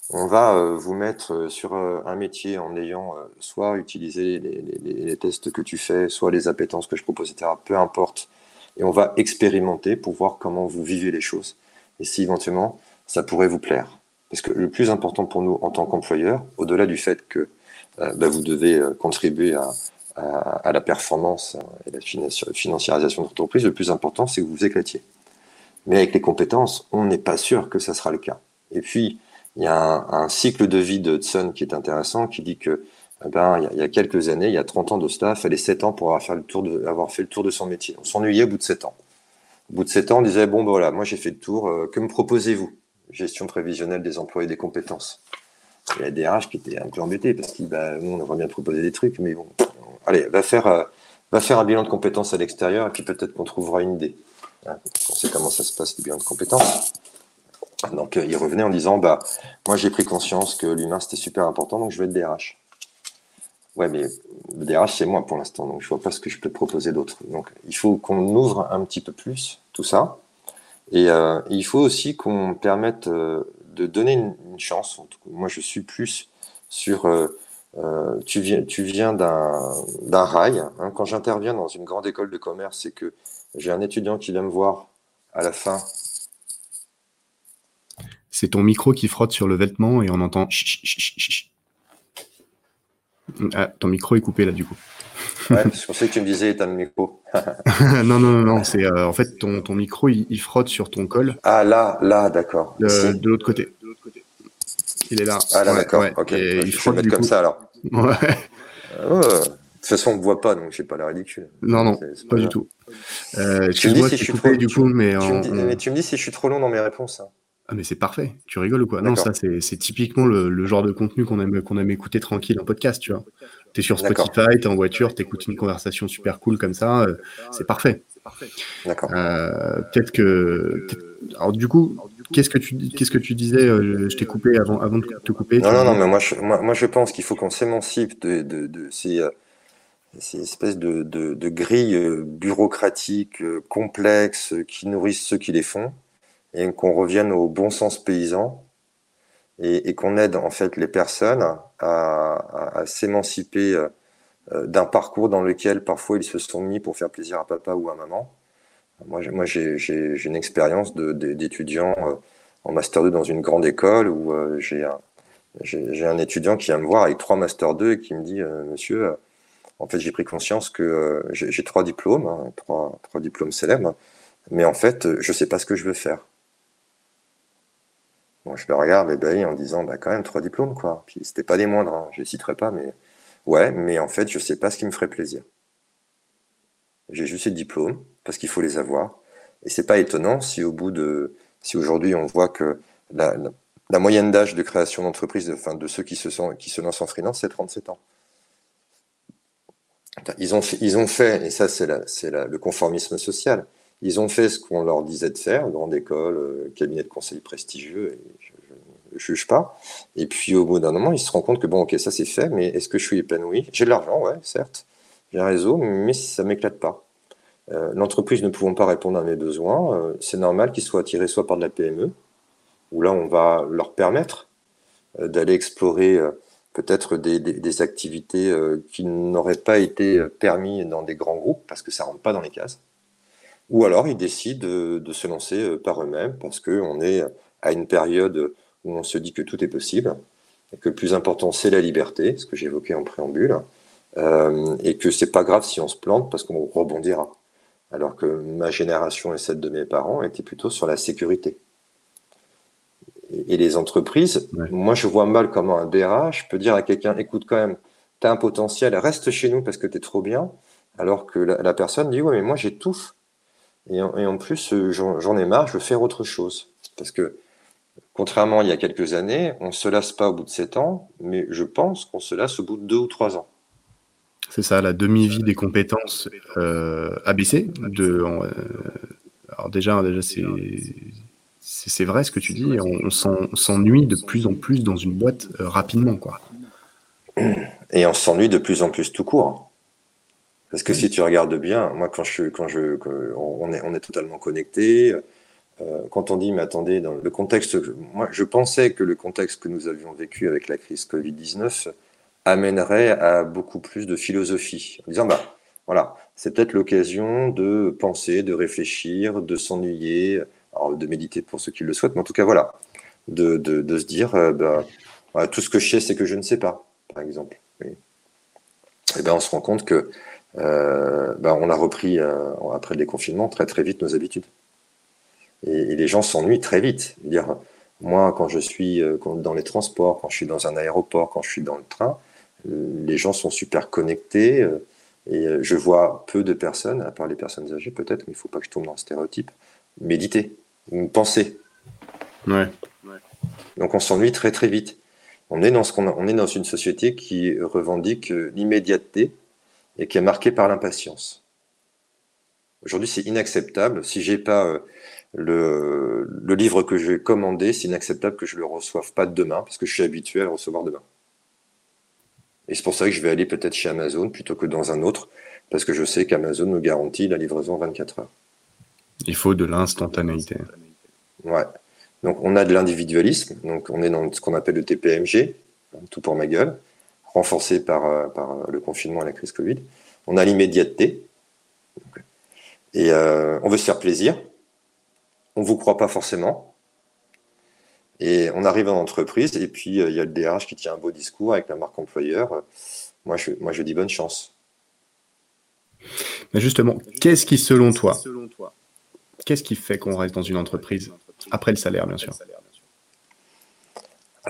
on va euh, vous mettre sur euh, un métier en ayant soit utilisé les, les, tests que tu fais, soit les appétences que je propose, etc. Peu importe et on va expérimenter pour voir comment vous vivez les choses et si éventuellement ça pourrait vous plaire. Parce que le plus important pour nous en tant qu'employeur, au-delà du fait que euh, bah, vous devez euh, contribuer à, la performance et la financiarisation de l'entreprise, le plus important, c'est que vous vous éclatiez. Mais avec les compétences, on n'est pas sûr que ça sera le cas. Et puis, il y a un, cycle de vie de Hudson qui est intéressant, qui dit que eh ben, il, y a, quelques années, il y a 30 ans de cela, il fallait 7 ans pour avoir fait, le tour de, avoir fait le tour de son métier. On s'ennuyait au bout de 7 ans. Au bout de 7 ans, on disait, bon, ben voilà, moi j'ai fait le tour, euh, que me proposez-vous? Gestion prévisionnelle des employés et des compétences. Il y a des RH qui étaient un peu embêtés parce qu'on bah, on aimerait bien proposer des trucs, mais bon, allez, va faire, euh, va faire un bilan de compétences à l'extérieur et puis peut-être qu'on trouvera une idée. Hein, on sait comment ça se passe, le bilan de compétences. Donc euh, il revenait en disant, bah, moi j'ai pris conscience que l'humain c'était super important, donc je vais être DRH. Ouais, mais le DRH, c'est moi pour l'instant, donc je vois pas ce que je peux proposer d'autre. Donc il faut qu'on ouvre un petit peu plus tout ça. Et euh, il faut aussi qu'on permette euh, de donner une, chance. moi, je suis plus sur. Tu viens, tu viens d'un rail. Hein. Quand j'interviens dans une grande école de commerce, c'est que j'ai un étudiant qui vient me voir à la fin c'est ton micro qui frotte sur le vêtement et on entend. Ah, ton micro est coupé là du coup. Ouais, je pensais que tu me disais éteindre le micro. non, non, non, non, c'est euh, en fait ton, ton micro il, frotte sur ton col. Ah là, là, d'accord. De, l'autre côté. Il est là. Ah là, d'accord. Ok. Et il frotte mettre comme ça alors. Ouais. Oh. De toute façon, on ne voit pas, donc j'ai pas l'air ridicule. Non, non, pas, du tout. Euh, Excuse-moi si je suis coupé, du coup, mais, tu, me dis, mais tu me dis si je suis trop long dans mes réponses. Hein. Ah mais c'est parfait, tu rigoles ou quoi? Non, ça c'est typiquement le, genre de contenu qu'on aime, qu'on aime écouter tranquille en podcast, tu vois. T'es sur Spotify, t'es en voiture, t'écoutes une conversation super cool comme ça, euh, c'est parfait. D'accord. Euh, peut-être que... alors du coup, qu'est-ce que tu, qu'est-ce que tu disais euh, Je t'ai coupé avant, avant de te couper. Non, non, non, mais moi je, moi, je pense qu'il faut qu'on s'émancipe de, de, de, ces, ces espèces de, de, de grilles bureaucratiques complexes qui nourrissent ceux qui les font et qu'on revienne au bon sens paysan et, qu'on aide en fait les personnes à, s'émanciper euh, d'un parcours dans lequel parfois ils se sont mis pour faire plaisir à papa ou à maman. Moi, moi j'ai une expérience d'étudiant euh, en master 2 dans une grande école où euh, j'ai un, un, étudiant qui vient me voir avec trois master 2 et qui me dit Monsieur, en fait, j'ai pris conscience que j'ai trois diplômes, hein, trois, trois diplômes célèbres, mais en fait, je ne sais pas ce que je veux faire je le regarde ébahi en disant, bah, quand même, trois diplômes, quoi. Puis c'était pas des moindres, hein. je les citerai pas, mais ouais, mais en fait, je sais pas ce qui me ferait plaisir. J'ai juste ces diplômes, parce qu'il faut les avoir. Et c'est pas étonnant si au bout de, si aujourd'hui on voit que la, moyenne d'âge de création d'entreprise, enfin, de ceux qui se, sont, qui se lancent en freelance, c'est 37 ans. Ils ont, ils ont fait, et ça c'est le conformisme social, ils ont fait ce qu'on leur disait de faire, grande école, euh, cabinet de conseil prestigieux, je ne juge pas. Et puis au bout d'un moment, ils se rendent compte que bon, ok, ça c'est fait, mais est-ce que je suis épanoui? J'ai de l'argent, ouais, certes, j'ai un réseau, mais ça m'éclate pas. Euh, l'entreprise ne pouvant pas répondre à mes besoins, euh, c'est normal qu'ils soient attirés soit par de la PME, où là on va leur permettre d'aller explorer peut-être des, des, activités qui n'auraient pas été permis dans des grands groupes parce que ça rentre pas dans les cases. Ou alors ils décident de, se lancer euh, par eux-mêmes parce qu'on est à une période où on se dit que tout est possible et que le plus important c'est la liberté, ce que j'évoquais en préambule, euh, et que c'est pas grave si on se plante parce qu'on rebondira. Alors que ma génération et celle de mes parents étaient plutôt sur la sécurité. Et, les entreprises, moi je vois mal comment un BRH peut dire à quelqu'un écoute quand même, tu as un potentiel, reste chez nous parce que tu es trop bien, alors que la, la personne dit oui mais moi j'étouffe et en, plus, euh, j'en ai marre, je veux faire autre chose. Parce que, contrairement à il y a quelques années, on ne se lasse pas au bout de 7 ans, mais je pense qu'on se lasse au bout de 2 ou 3 ans. C'est ça, la demi-vie des compétences euh. De, euh, alors déjà, déjà c'est vrai ce que tu dis, on, s'ennuie de plus en plus dans une boîte rapidement. quoi. Et on s'ennuie de plus en plus tout court. Parce que si tu regardes bien, moi, quand je, quand je, on est, on est totalement connecté. Euh, quand on dit, mais attendez, dans le contexte, moi, je pensais que le contexte que nous avions vécu avec la crise Covid-19 amènerait à beaucoup plus de philosophie, en disant, bah, voilà, c'est peut-être l'occasion de penser, de réfléchir, de s'ennuyer, de méditer pour ceux qui le souhaitent, mais en tout cas, voilà, de, de, de se dire, euh, bah, tout ce que je sais, c'est que je ne sais pas, par exemple. Et bien, on se rend compte que euh, ben, on a repris, euh, après le déconfinement, très très vite nos habitudes. Et, les gens s'ennuient très vite. dire, moi, quand je suis euh, dans les transports, quand je suis dans un aéroport, quand je suis dans le train, les gens sont super connectés. et je vois peu de personnes, à part les personnes âgées peut-être, mais il ne faut pas que je tombe dans le stéréotype, méditer, penser. Ouais. Donc on s'ennuie très très vite. On est dans ce qu'on on est dans une société qui revendique l'immédiateté, et qui est marqué par l'impatience. Aujourd'hui, c'est inacceptable. Si j'ai pas euh, le, le, livre que j'ai commandé, c'est inacceptable que je le reçoive pas demain parce que je suis habitué à le recevoir demain. Et c'est pour ça que je vais aller peut-être chez Amazon plutôt que dans un autre parce que je sais qu'Amazon nous garantit la livraison en 24 heures. Il faut de l'instantanéité. Ouais. Donc on a de l'individualisme, donc on est dans ce qu'on appelle le TPMG, tout pour ma gueule renforcé par, euh, par euh, le confinement et la crise Covid. On a l'immédiateté. Et euh, on veut se faire plaisir. On ne vous croit pas forcément. Et on arrive en entreprise, et puis il y a le DRH qui tient un beau discours avec la marque employeur. Moi, je, moi, je dis bonne chance. Mais justement, qu'est-ce qui, selon toi, qu'est-ce qui fait qu'on reste dans une entreprise après le salaire, bien sûr?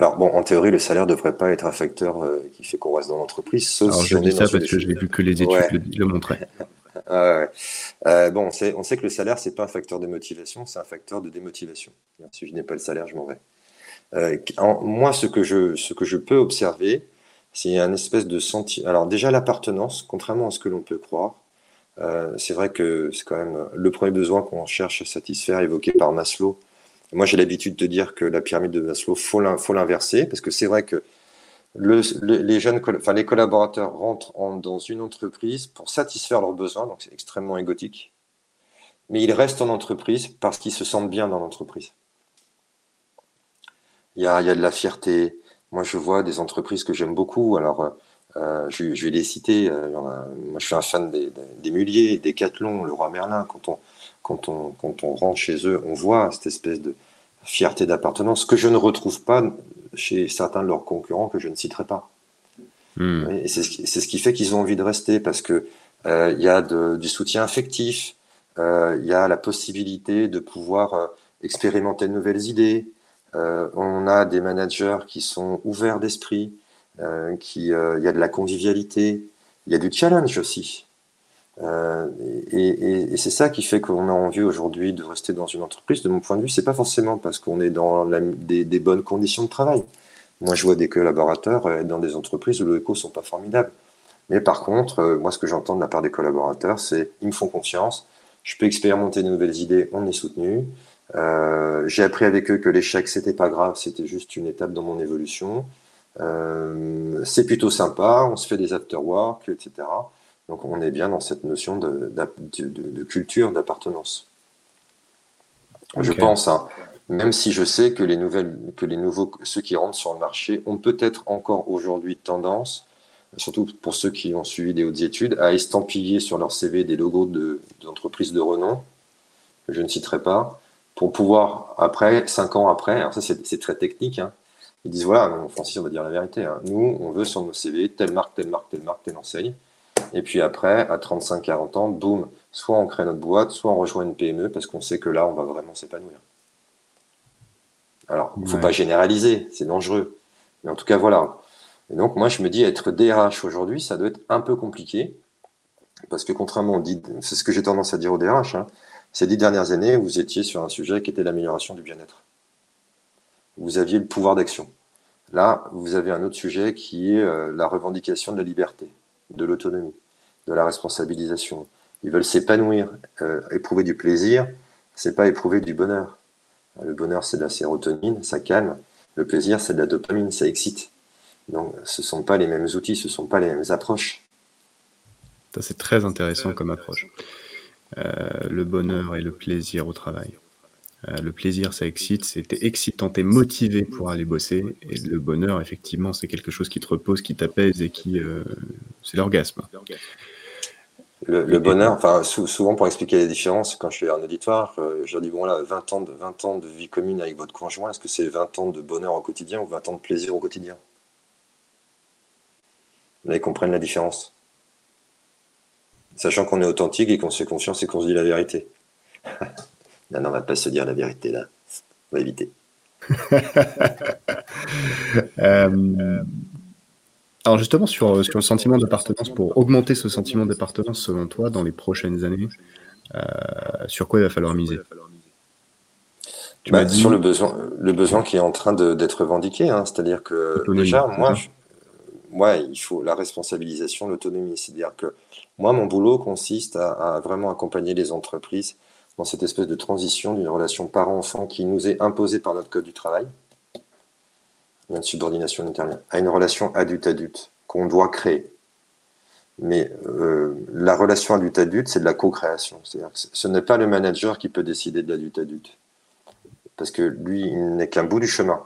Alors bon, en théorie, le salaire ne devrait pas être un facteur euh, qui fait qu'on reste dans l'entreprise, sauf Alors, je dis ça parce que je n'ai vu que les études le, montraient. euh, bon, on sait, on sait, que le salaire, c'est pas un facteur de motivation, c'est un facteur de démotivation. Si je n'ai pas le salaire, je m'en vais. Euh, moi, ce que, je, ce que je peux observer, c'est un espèce de sentiment. Alors déjà, l'appartenance, contrairement à ce que l'on peut croire, c'est vrai que c'est quand même le premier besoin qu'on cherche à satisfaire, évoqué par Maslow, moi, j'ai l'habitude de dire que la pyramide de Maslow, faut l'inverser, parce que c'est vrai que les jeunes, enfin les collaborateurs rentrent dans une entreprise pour satisfaire leurs besoins, donc c'est extrêmement égotique. Mais ils restent en entreprise parce qu'ils se sentent bien dans l'entreprise. Il y a, de la fierté. Moi, je vois des entreprises que j'aime beaucoup. Alors, euh, je, vais les citer. Euh, moi, je suis un fan des, des, des des Cathlon, le roi Merlin. Quand on, quand on, quand on rentre chez eux, on voit cette espèce de fierté d'appartenance que je ne retrouve pas chez certains de leurs concurrents que je ne citerai pas. Hmm. Et c'est ce, qui fait qu'ils ont envie de rester parce que euh, il y a du soutien affectif, euh, il y a la possibilité de pouvoir euh, expérimenter de nouvelles idées. on a des managers qui sont ouverts d'esprit, qui il y a de la convivialité, il y a du challenge aussi. Euh, et, c'est ça qui fait qu'on a envie aujourd'hui de rester dans une entreprise. De mon point de vue, c'est pas forcément parce qu'on est dans des, bonnes conditions de travail. Moi, je vois des collaborateurs être dans des entreprises où les échos sont pas formidables. Mais par contre, euh, moi, ce que j'entends de la part des collaborateurs, c'est ils me font confiance, je peux expérimenter de nouvelles idées, on est soutenu. Euh, j'ai appris avec eux que l'échec, c'était pas grave, c'était juste une étape dans mon évolution. c'est plutôt sympa, on se fait des after-work, etc. Donc on est bien dans cette notion de, culture d'appartenance. Je pense, hein, même si je sais que les nouvelles, que les nouveaux, ceux qui rentrent sur le marché ont peut-être encore aujourd'hui tendance, surtout pour ceux qui ont suivi des hautes études, à estampiller sur leur CV des logos d'entreprises de, renom, que je ne citerai pas, pour pouvoir, après, cinq ans après, alors ça c'est très technique, hein, ils disent voilà, Francis, on va dire la vérité, hein, nous, on veut sur nos CV telle marque, telle marque, telle marque, telle enseigne. Et puis après, à 35-40 ans, boum, soit on crée notre boîte, soit on rejoint une PME parce qu'on sait que là, on va vraiment s'épanouir. Alors, il ne faut pas généraliser, c'est dangereux. Mais en tout cas, voilà. Et donc, moi, je me dis, être DRH aujourd'hui, ça doit être un peu compliqué. Parce que contrairement, c'est ce que j'ai tendance à dire au DRH, hein, ces dix dernières années, vous étiez sur un sujet qui était l'amélioration du bien-être. Vous aviez le pouvoir d'action. Là, vous avez un autre sujet qui est euh, la revendication de la liberté de l'autonomie, de la responsabilisation. Ils veulent s'épanouir, euh, éprouver du plaisir, c'est pas éprouver du bonheur. Le bonheur, c'est de la sérotonine, ça calme. Le plaisir, c'est de la dopamine, ça excite. Donc, ce ne sont pas les mêmes outils, ce ne sont pas les mêmes approches. C'est très intéressant comme approche. Euh, le bonheur et le plaisir au travail. Euh, le plaisir, ça excite, c'était excitant, t'es motivé pour aller bosser. Et le bonheur, effectivement, c'est quelque chose qui te repose, qui t'apaise et qui. C'est l'orgasme. Le, bonheur, enfin, souvent pour expliquer les différences, quand je fais un auditoire, euh, je leur dis bon, là, 20 ans, de, 20 ans de vie commune avec votre conjoint, est-ce que c'est 20 ans de bonheur au quotidien ou 20 ans de plaisir au quotidien? Là, ils comprennent la différence? Sachant qu'on est authentique et qu'on se fait confiance et qu'on se dit la vérité. Non, non, on va pas se dire la vérité là. On va éviter. Euh, alors justement, sur, sur le sentiment d'appartenance, pour augmenter ce sentiment d'appartenance selon toi dans les prochaines années, euh, sur quoi il va falloir miser? Tu bah, Sur le besoin, le besoin qui est en train d'être revendiqué. Hein. C'est-à-dire que déjà, moi, moi, il faut la responsabilisation, l'autonomie. C'est-à-dire que moi, mon boulot consiste à vraiment accompagner les entreprises dans cette espèce de transition d'une relation parent-enfant qui nous est imposée par notre code du travail, une subordination intervient, à une relation adulte-adulte qu'on doit créer. Mais euh, la relation adulte-adulte, c'est de la co-création. C'est-à-dire ce n'est pas le manager qui peut décider de l'adulte-adulte. Parce que lui, il n'est qu'un bout du chemin.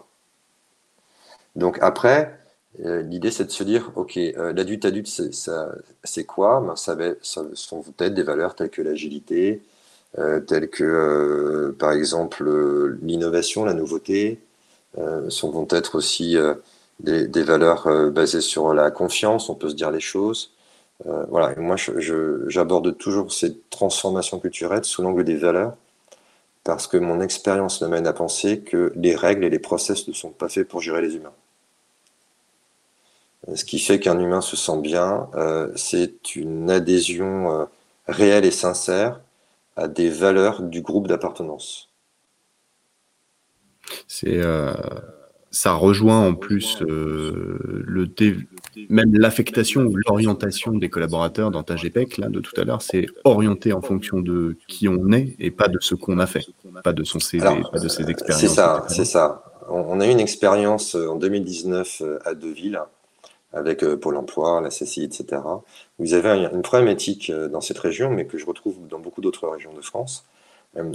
Donc après, euh, l'idée, c'est de se dire, OK, euh, l'adulte-adulte, c'est quoi? Ben, ça, va, sont peut-être des valeurs telles que l'agilité, telles que par exemple l'innovation, la nouveauté, sont, vont être aussi des, des, valeurs basées sur la confiance, on peut se dire les choses. voilà, et moi j'aborde toujours ces transformations culturelles sous l'angle des valeurs parce que mon expérience me mène à penser que les règles et les process ne sont pas faits pour gérer les humains. Ce qui fait qu'un humain se sent bien, euh, c'est une adhésion euh, réelle et sincère à des valeurs du groupe d'appartenance. C'est euh, ça rejoint en plus le même l'affectation ou l'orientation des collaborateurs dans ta GPEC là de tout à l'heure, c'est orienté en fonction de qui on est et pas de ce qu'on a fait, pas de son CV, pas de ses expériences. C'est ça, c'est ça. On a eu une expérience en 2019 à Deauville avec euh, Pôle emploi, la CCI, etc. Vous avez une problématique euh, dans cette région, mais que je retrouve dans beaucoup d'autres régions de France, euh,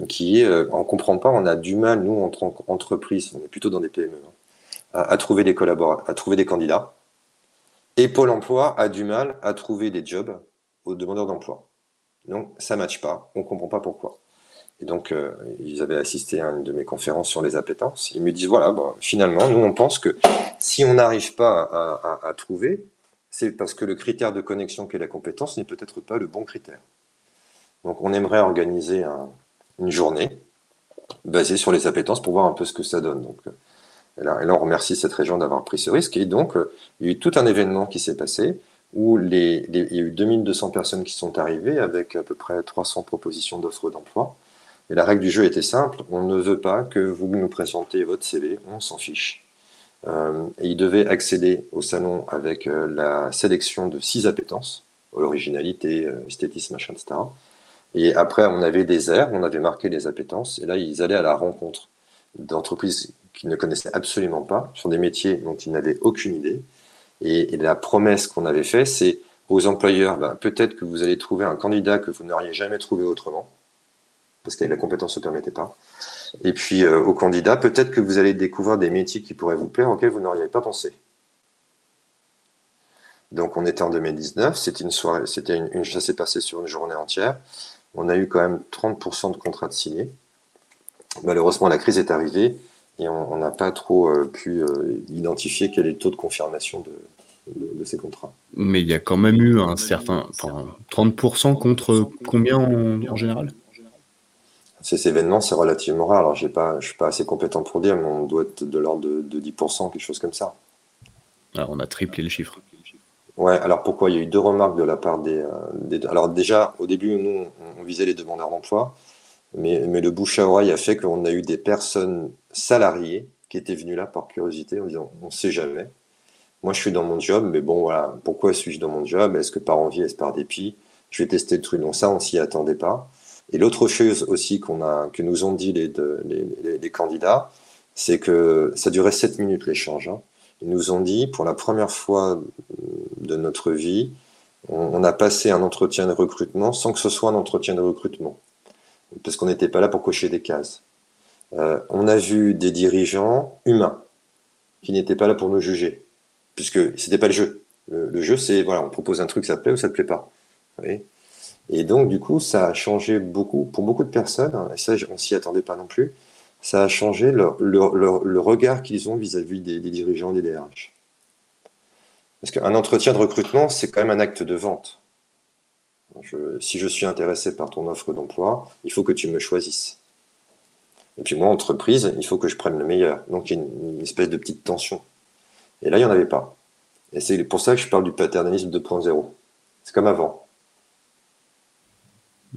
qui est, on ne comprend pas, on a du mal, nous, en tant on est plutôt dans des PME, hein, à, trouver des collaborateurs, à trouver des candidats. Et Pôle emploi a du mal à trouver des jobs aux demandeurs d'emploi. Donc, ça ne matche pas, on ne comprend pas pourquoi. Et donc, euh, ils avaient assisté à une de mes conférences sur les appétences. Ils me disent, voilà, bon, finalement, nous, on pense que si on n'arrive pas à, à trouver, c'est parce que le critère de connexion qu'est la compétence n'est peut-être pas le bon critère. Donc, on aimerait organiser un, une journée basée sur les appétences pour voir un peu ce que ça donne. Donc, et là, et là on remercie cette région d'avoir pris ce risque. Et donc, il y a eu tout un événement qui s'est passé où il y a eu 2200 personnes qui sont arrivées avec à peu près 300 propositions d'offres d'emploi. Et la règle du jeu était simple, on ne veut pas que vous nous présentez votre CV, on s'en fiche. Euh, et il devait accéder au salon avec euh, la sélection de six appétences, l'originalité, euh, esthétisme, machin, etc. Et après, on avait des airs, on avait marqué les appétences, et là, ils allaient à la rencontre d'entreprises qu'ils ne connaissaient absolument pas, sur des métiers dont ils n'avaient aucune idée. Et, la promesse qu'on avait faite, c'est aux employeurs, ben, peut-être que vous allez trouver un candidat que vous n'auriez jamais trouvé autrement parce que la compétence ne se permettait pas. Et puis euh, aux candidats, peut-être que vous allez découvrir des métiers qui pourraient vous plaire auxquels vous n'auriez pas pensé. Donc on était en 2019, c'était une soirée, c'était une, une, ça s'est passé sur une journée entière. On a eu quand même 30% de contrats de signés. Malheureusement, la crise est arrivée et on n'a pas trop euh, pu euh, identifier quel est le taux de confirmation de, de, de, ces contrats. Mais il y a quand même eu un certain, enfin, 30% contre combien en, en général? Ces événements, c'est relativement rare. Alors, pas, je ne suis pas assez compétent pour dire, mais on doit être de l'ordre de, de, 10%, quelque chose comme ça. Alors, on a triplé le chiffre. Ouais, alors pourquoi? Il y a eu deux remarques de la part des. Euh, alors, déjà, au début, nous, on, visait les demandeurs d'emploi, mais, le bouche à oreille a fait qu'on a eu des personnes salariées qui étaient venues là par curiosité en disant on sait jamais. Moi, je suis dans mon job, mais bon, voilà, pourquoi suis-je dans mon job? Est-ce que par envie, est-ce par dépit? Je vais tester le truc. Donc, ça, on s'y attendait pas. Et l'autre chose aussi qu'on a, que nous ont dit les candidats, c'est que ça durait 7 minutes l'échange. Hein. Ils nous ont dit, pour la première fois de notre vie, on, a passé un entretien de recrutement sans que ce soit un entretien de recrutement, parce qu'on n'était pas là pour cocher des cases. Euh, on a vu des dirigeants humains qui n'étaient pas là pour nous juger, puisque c'était pas le jeu. Le, jeu, c'est voilà, on propose un truc, ça te plaît ou ça te plaît pas. Et donc, du coup, ça a changé beaucoup, pour beaucoup de personnes, hein, et ça, on s'y attendait pas non plus, ça a changé le, regard qu'ils ont vis-à-vis -vis des, dirigeants des DRH. Parce qu'un entretien de recrutement, c'est quand même un acte de vente. Si je suis intéressé par ton offre d'emploi, il faut que tu me choisisses. Et puis moi, entreprise, il faut que je prenne le meilleur. Donc il y a une, espèce de petite tension. Et là, il n'y en avait pas. Et c'est pour ça que je parle du paternalisme 2.0. C'est comme avant.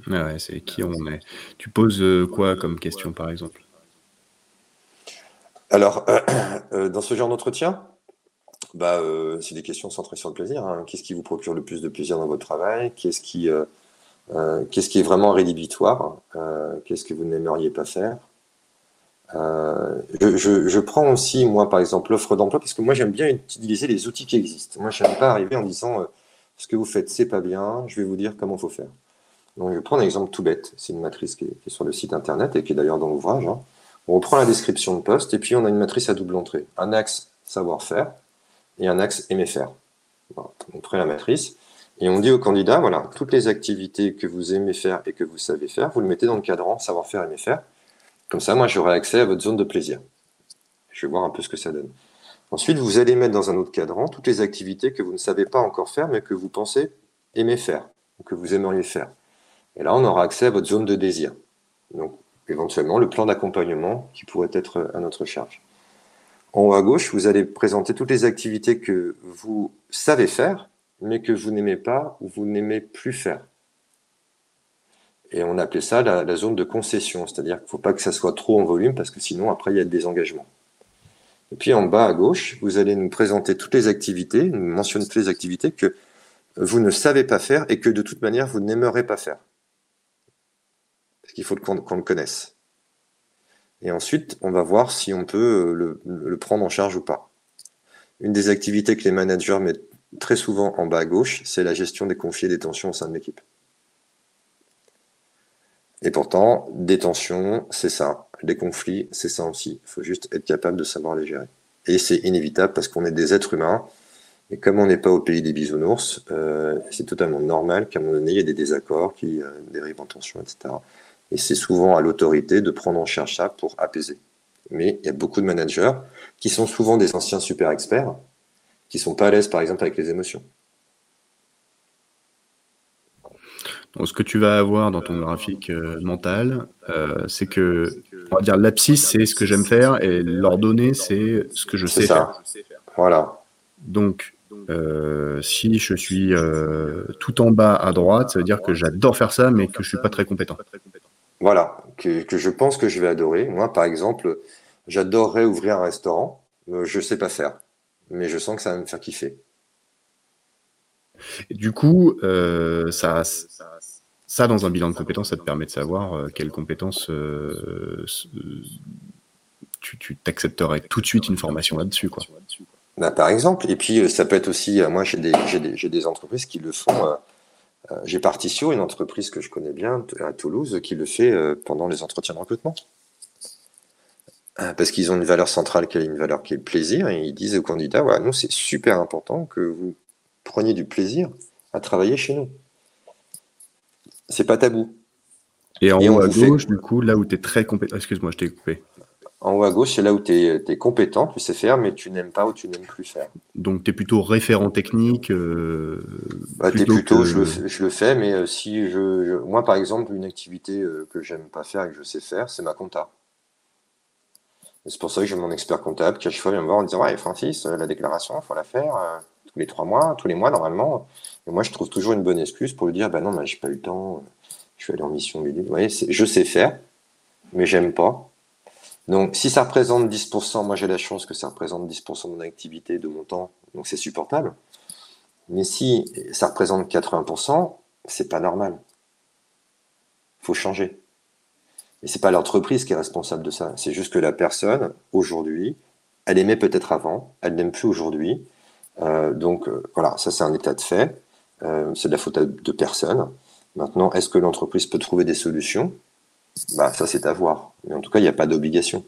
Ouais, c'est qui on est. Tu poses euh, quoi comme question, par exemple? Alors, euh, dans ce genre d'entretien, bah, euh, c'est des questions centrées sur le plaisir. Hein. Qu'est-ce qui vous procure le plus de plaisir dans votre travail? Qu'est-ce qui, euh, qu'est-ce qui est vraiment rédhibitoire? Qu'est-ce que vous n'aimeriez pas faire? Je, prends aussi, moi, par exemple, l'offre d'emploi, parce que moi, j'aime bien utiliser les outils qui existent. Moi, je n'aime pas arriver en disant ce que vous faites, c'est pas bien, je vais vous dire comment il faut faire. Donc, je prendre un exemple tout bête. C'est une matrice qui est, qui est, sur le site internet et qui est d'ailleurs dans l'ouvrage. Hein. On reprend la description de poste et puis on a une matrice à double entrée. Un axe savoir-faire et un axe aimer faire. Voilà. On prend la matrice et on dit au candidat, voilà, toutes les activités que vous aimez faire et que vous savez faire, vous le mettez dans le cadran savoir-faire, aimer faire. Comme ça, moi, j'aurai accès à votre zone de plaisir. Je vais voir un peu ce que ça donne. Ensuite, vous allez mettre dans un autre cadran toutes les activités que vous ne savez pas encore faire, mais que vous pensez aimer faire, ou que vous aimeriez faire. Et là, on aura accès à votre zone de désir. Donc, éventuellement, le plan d'accompagnement qui pourrait être à notre charge. En haut à gauche, vous allez présenter toutes les activités que vous savez faire, mais que vous n'aimez pas ou vous n'aimez plus faire. Et on appelait ça la, zone de concession, c'est-à-dire qu'il ne faut pas que ça soit trop en volume parce que sinon après il y a des engagements. Et puis en bas à gauche, vous allez nous présenter toutes les activités, nous mentionner toutes les activités que vous ne savez pas faire et que de toute manière vous n'aimerez pas faire. Qu'il faut qu'on le connaisse. Et ensuite, on va voir si on peut le, le, prendre en charge ou pas. Une des activités que les managers mettent très souvent en bas à gauche, c'est la gestion des conflits et des tensions au sein de l'équipe. Et pourtant, des tensions, c'est ça. Des conflits, c'est ça aussi. Il faut juste être capable de savoir les gérer. Et c'est inévitable parce qu'on est des êtres humains. Et comme on n'est pas au pays des bisounours, euh, c'est totalement normal qu'à un moment donné, il y ait des désaccords qui euh, dérivent en tension, etc. Et c'est souvent à l'autorité de prendre en charge ça pour apaiser. Mais il y a beaucoup de managers qui sont souvent des anciens super experts, qui sont pas à l'aise, par exemple, avec les émotions. Donc, ce que tu vas avoir dans ton graphique euh, mental, euh, c'est que, on va dire, l'abscisse, c'est ce que j'aime faire et l'ordonnée, c'est ce que je sais ça. faire. Voilà. Donc, euh, si je suis tout en bas à droite, ça veut dire que j'adore faire ça, mais que je suis pas très compétent. Voilà, que, que, je pense que je vais adorer. Moi, par exemple, j'adorerais ouvrir un restaurant, je sais pas faire, mais je sens que ça va me faire kiffer. Et du coup, euh, ça, ça, dans un bilan de compétences, ça te permet de savoir euh, quelles compétences euh, tu t'accepterais tout de suite une formation là-dessus. quoi. Bah, par exemple, et puis ça peut être aussi, moi j'ai des, des, des, entreprises qui le font. J'ai Partitio, une entreprise que je connais bien à Toulouse, qui le fait pendant les entretiens de recrutement. Parce qu'ils ont une valeur centrale qui est une valeur qui est le plaisir, et ils disent aux candidats, nous c'est super important que vous preniez du plaisir à travailler chez nous. C'est pas tabou. Et en haut à gauche, du coup, là où tu es très compétent. Excuse-moi, je t'ai coupé. En haut à gauche, c'est là où tu es, compétent, tu sais faire, mais tu n'aimes pas ou tu n'aimes plus faire. Donc tu es plutôt référent technique euh, bah, plutôt, je, le, fais, mais euh, si je, Moi, par exemple, une activité euh, que j'aime pas faire et que je sais faire, c'est ma compta. C'est pour ça que j'ai mon expert comptable qui à chaque fois vient me voir en disant Ouais, Francis, la déclaration, il faut la faire tous les trois mois, tous les mois normalement. Et moi, je trouve toujours une bonne excuse pour lui dire, bah non, bah, j'ai pas eu le temps, je suis allé en mission Vous voyez, je sais faire, mais j'aime pas. Donc, si ça représente 10%, moi j'ai la chance que ça représente 10% de mon activité, de mon temps, donc c'est supportable. Mais si ça représente 80%, c'est pas normal. Il faut changer. Et c'est pas l'entreprise qui est responsable de ça. C'est juste que la personne, aujourd'hui, elle aimait peut-être avant, elle n'aime plus aujourd'hui, euh, donc euh, voilà, ça c'est un état de fait. Euh, c'est de la faute de personne. Maintenant, est-ce que l'entreprise peut trouver des solutions? Bah, Ça c'est à voir. Mais en tout cas, il n'y a pas d'obligation.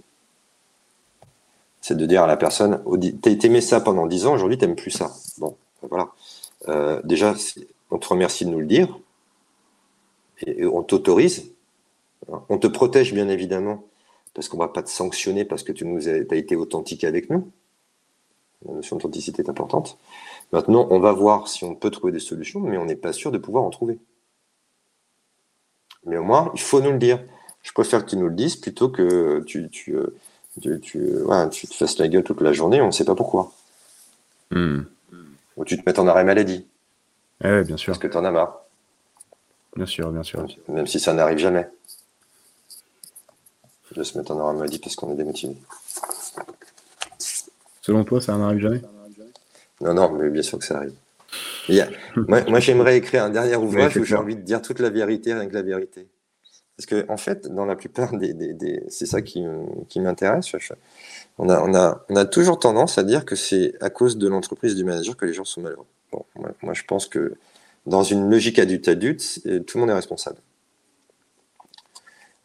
C'est de dire à la personne, t'aimais ça pendant 10 ans, aujourd'hui t'aimes plus ça. Bon, voilà. déjà, on te remercie de nous le dire. Et, on t'autorise. On te protège bien évidemment, parce qu'on ne va pas te sanctionner parce que tu nous as été authentique avec nous. La notion d'authenticité est importante. Maintenant, on va voir si on peut trouver des solutions, mais on n'est pas sûr de pouvoir en trouver. Mais au moins, il faut nous le dire. Je préfère que tu nous le dises plutôt que tu, tu, euh, tu, te fasses la gueule toute la journée, on ne sait pas pourquoi. Hmm. Ou tu te mets en arrêt maladie. Eh bien sûr. Parce que tu en as marre. Bien sûr, bien sûr. Même si ça n'arrive jamais. De se mettre en arrêt maladie parce qu'on est démotivé. Selon toi, ça n'arrive jamais? Non, non, mais bien sûr que ça arrive. moi, j'aimerais écrire un dernier ouvrage où j'ai envie de dire toute la vérité, rien que la vérité. Parce que, en fait, dans la plupart des. c'est ça qui, m'intéresse. On a, on, a, on a toujours tendance à dire que c'est à cause de l'entreprise du manager que les gens sont malheureux. Bon, moi, je pense que dans une logique adulte-adulte, tout le monde est responsable.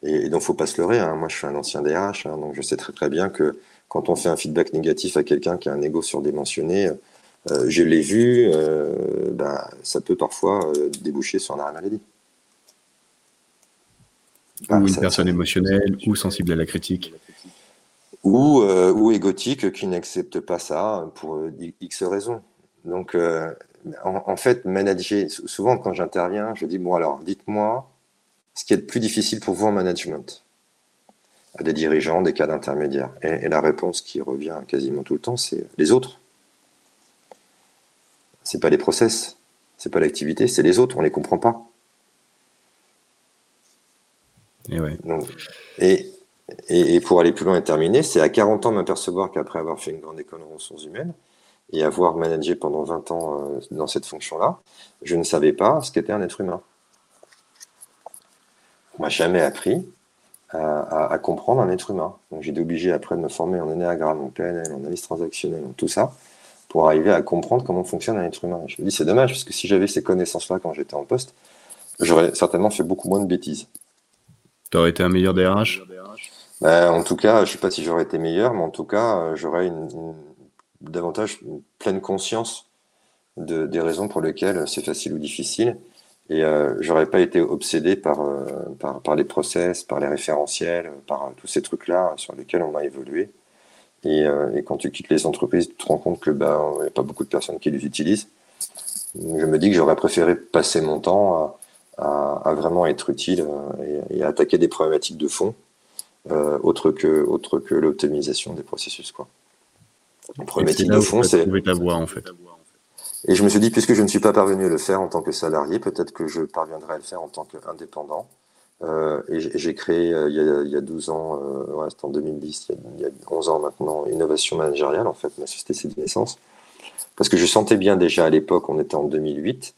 Et, donc, il ne faut pas se leurrer. Hein. Moi, je suis un ancien DRH, hein, donc je sais très très bien que quand on fait un feedback négatif à quelqu'un qui a un ego surdimensionné, euh, je l'ai vu, euh, bah, ça peut parfois euh, déboucher sur un arrêt maladie. Ou une personne émotionnelle ou sensible à la critique. ou, euh, ou égotique qui n'accepte pas ça pour euh, X raisons. Donc, euh, en, en, fait, manager, souvent quand j'interviens, je dis, bon alors, dites-moi ce qui est le plus difficile pour vous en management à des dirigeants, des cadres intermédiaires. Et, et la réponse qui revient quasiment tout le temps, c'est les autres. C'est pas les process, c'est pas l'activité, c'est les autres, on les comprend pas. Et, ouais. Et, et, pour aller plus loin et terminer, c'est à 40 ans m'apercevoir qu'après avoir fait une grande école en ressources humaines et avoir managé pendant 20 ans euh, dans cette fonction-là, je ne savais pas ce qu'était un être humain. On m'a jamais appris à, comprendre un être humain. Donc j'ai été obligé après de me former en énéagramme, en PNL, en analyse transactionnelle, en tout ça, pour arriver à comprendre comment fonctionne un être humain. Je me dis c'est dommage parce que si j'avais ces connaissances-là quand j'étais en poste, j'aurais certainement fait beaucoup moins de bêtises. Tu aurais été un meilleur DRH ben, En tout cas, je sais pas si j'aurais été meilleur, mais en tout cas, euh, j'aurais une, une, davantage une pleine conscience de, des raisons pour lesquelles c'est facile ou difficile. Et euh, j'aurais pas été obsédé par, euh, par, par, les process, par les référentiels, par tous ces trucs-là sur lesquels on m'a évolué. Et, euh, et, quand tu quittes les entreprises, tu te rends compte que ben n'y a pas beaucoup de personnes qui les utilisent. Je me dis que j'aurais préféré passer mon temps à, à, à vraiment être utile euh, et, et, à attaquer des problématiques de fond euh, autre que autre que l'optimisation des processus quoi. Les problématiques de fond, c'est ta voix en fait. Et je me suis dit, puisque je ne suis pas parvenu à le faire en tant que salarié, peut-être que je parviendrai à le faire en tant qu'indépendant. Euh, et j'ai créé euh, il, y a, il, y a, 12 ans, euh, ouais, c'était en 2010, il y, a, il y, a, 11 ans maintenant, Innovation Managériale, en fait, ma société c'est de naissance. Parce que je sentais bien déjà à l'époque, on était en 2008,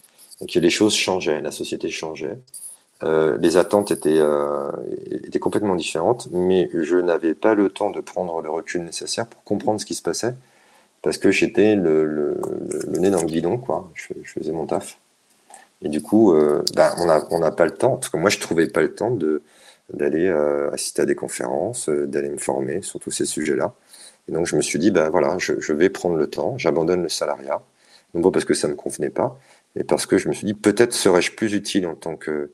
que les choses changeaient, la société changeait. Euh, les attentes étaient, euh, étaient complètement différentes, mais je n'avais pas le temps de prendre le recul nécessaire pour comprendre ce qui se passait parce que j'étais le, le, le, nez dans le guidon, quoi. Je, faisais mon taf. Et du coup, euh, bah, on n'a on a pas le temps. En tout cas, moi, je trouvais pas le temps de d'aller euh, assister à des conférences, d'aller me former sur tous ces sujets-là. Et donc, je me suis dit, ben voilà, je, je vais prendre le temps, j'abandonne le salariat. Non pas parce que ça me convenait pas, mais parce que je me suis dit, peut-être serais-je plus utile en tant que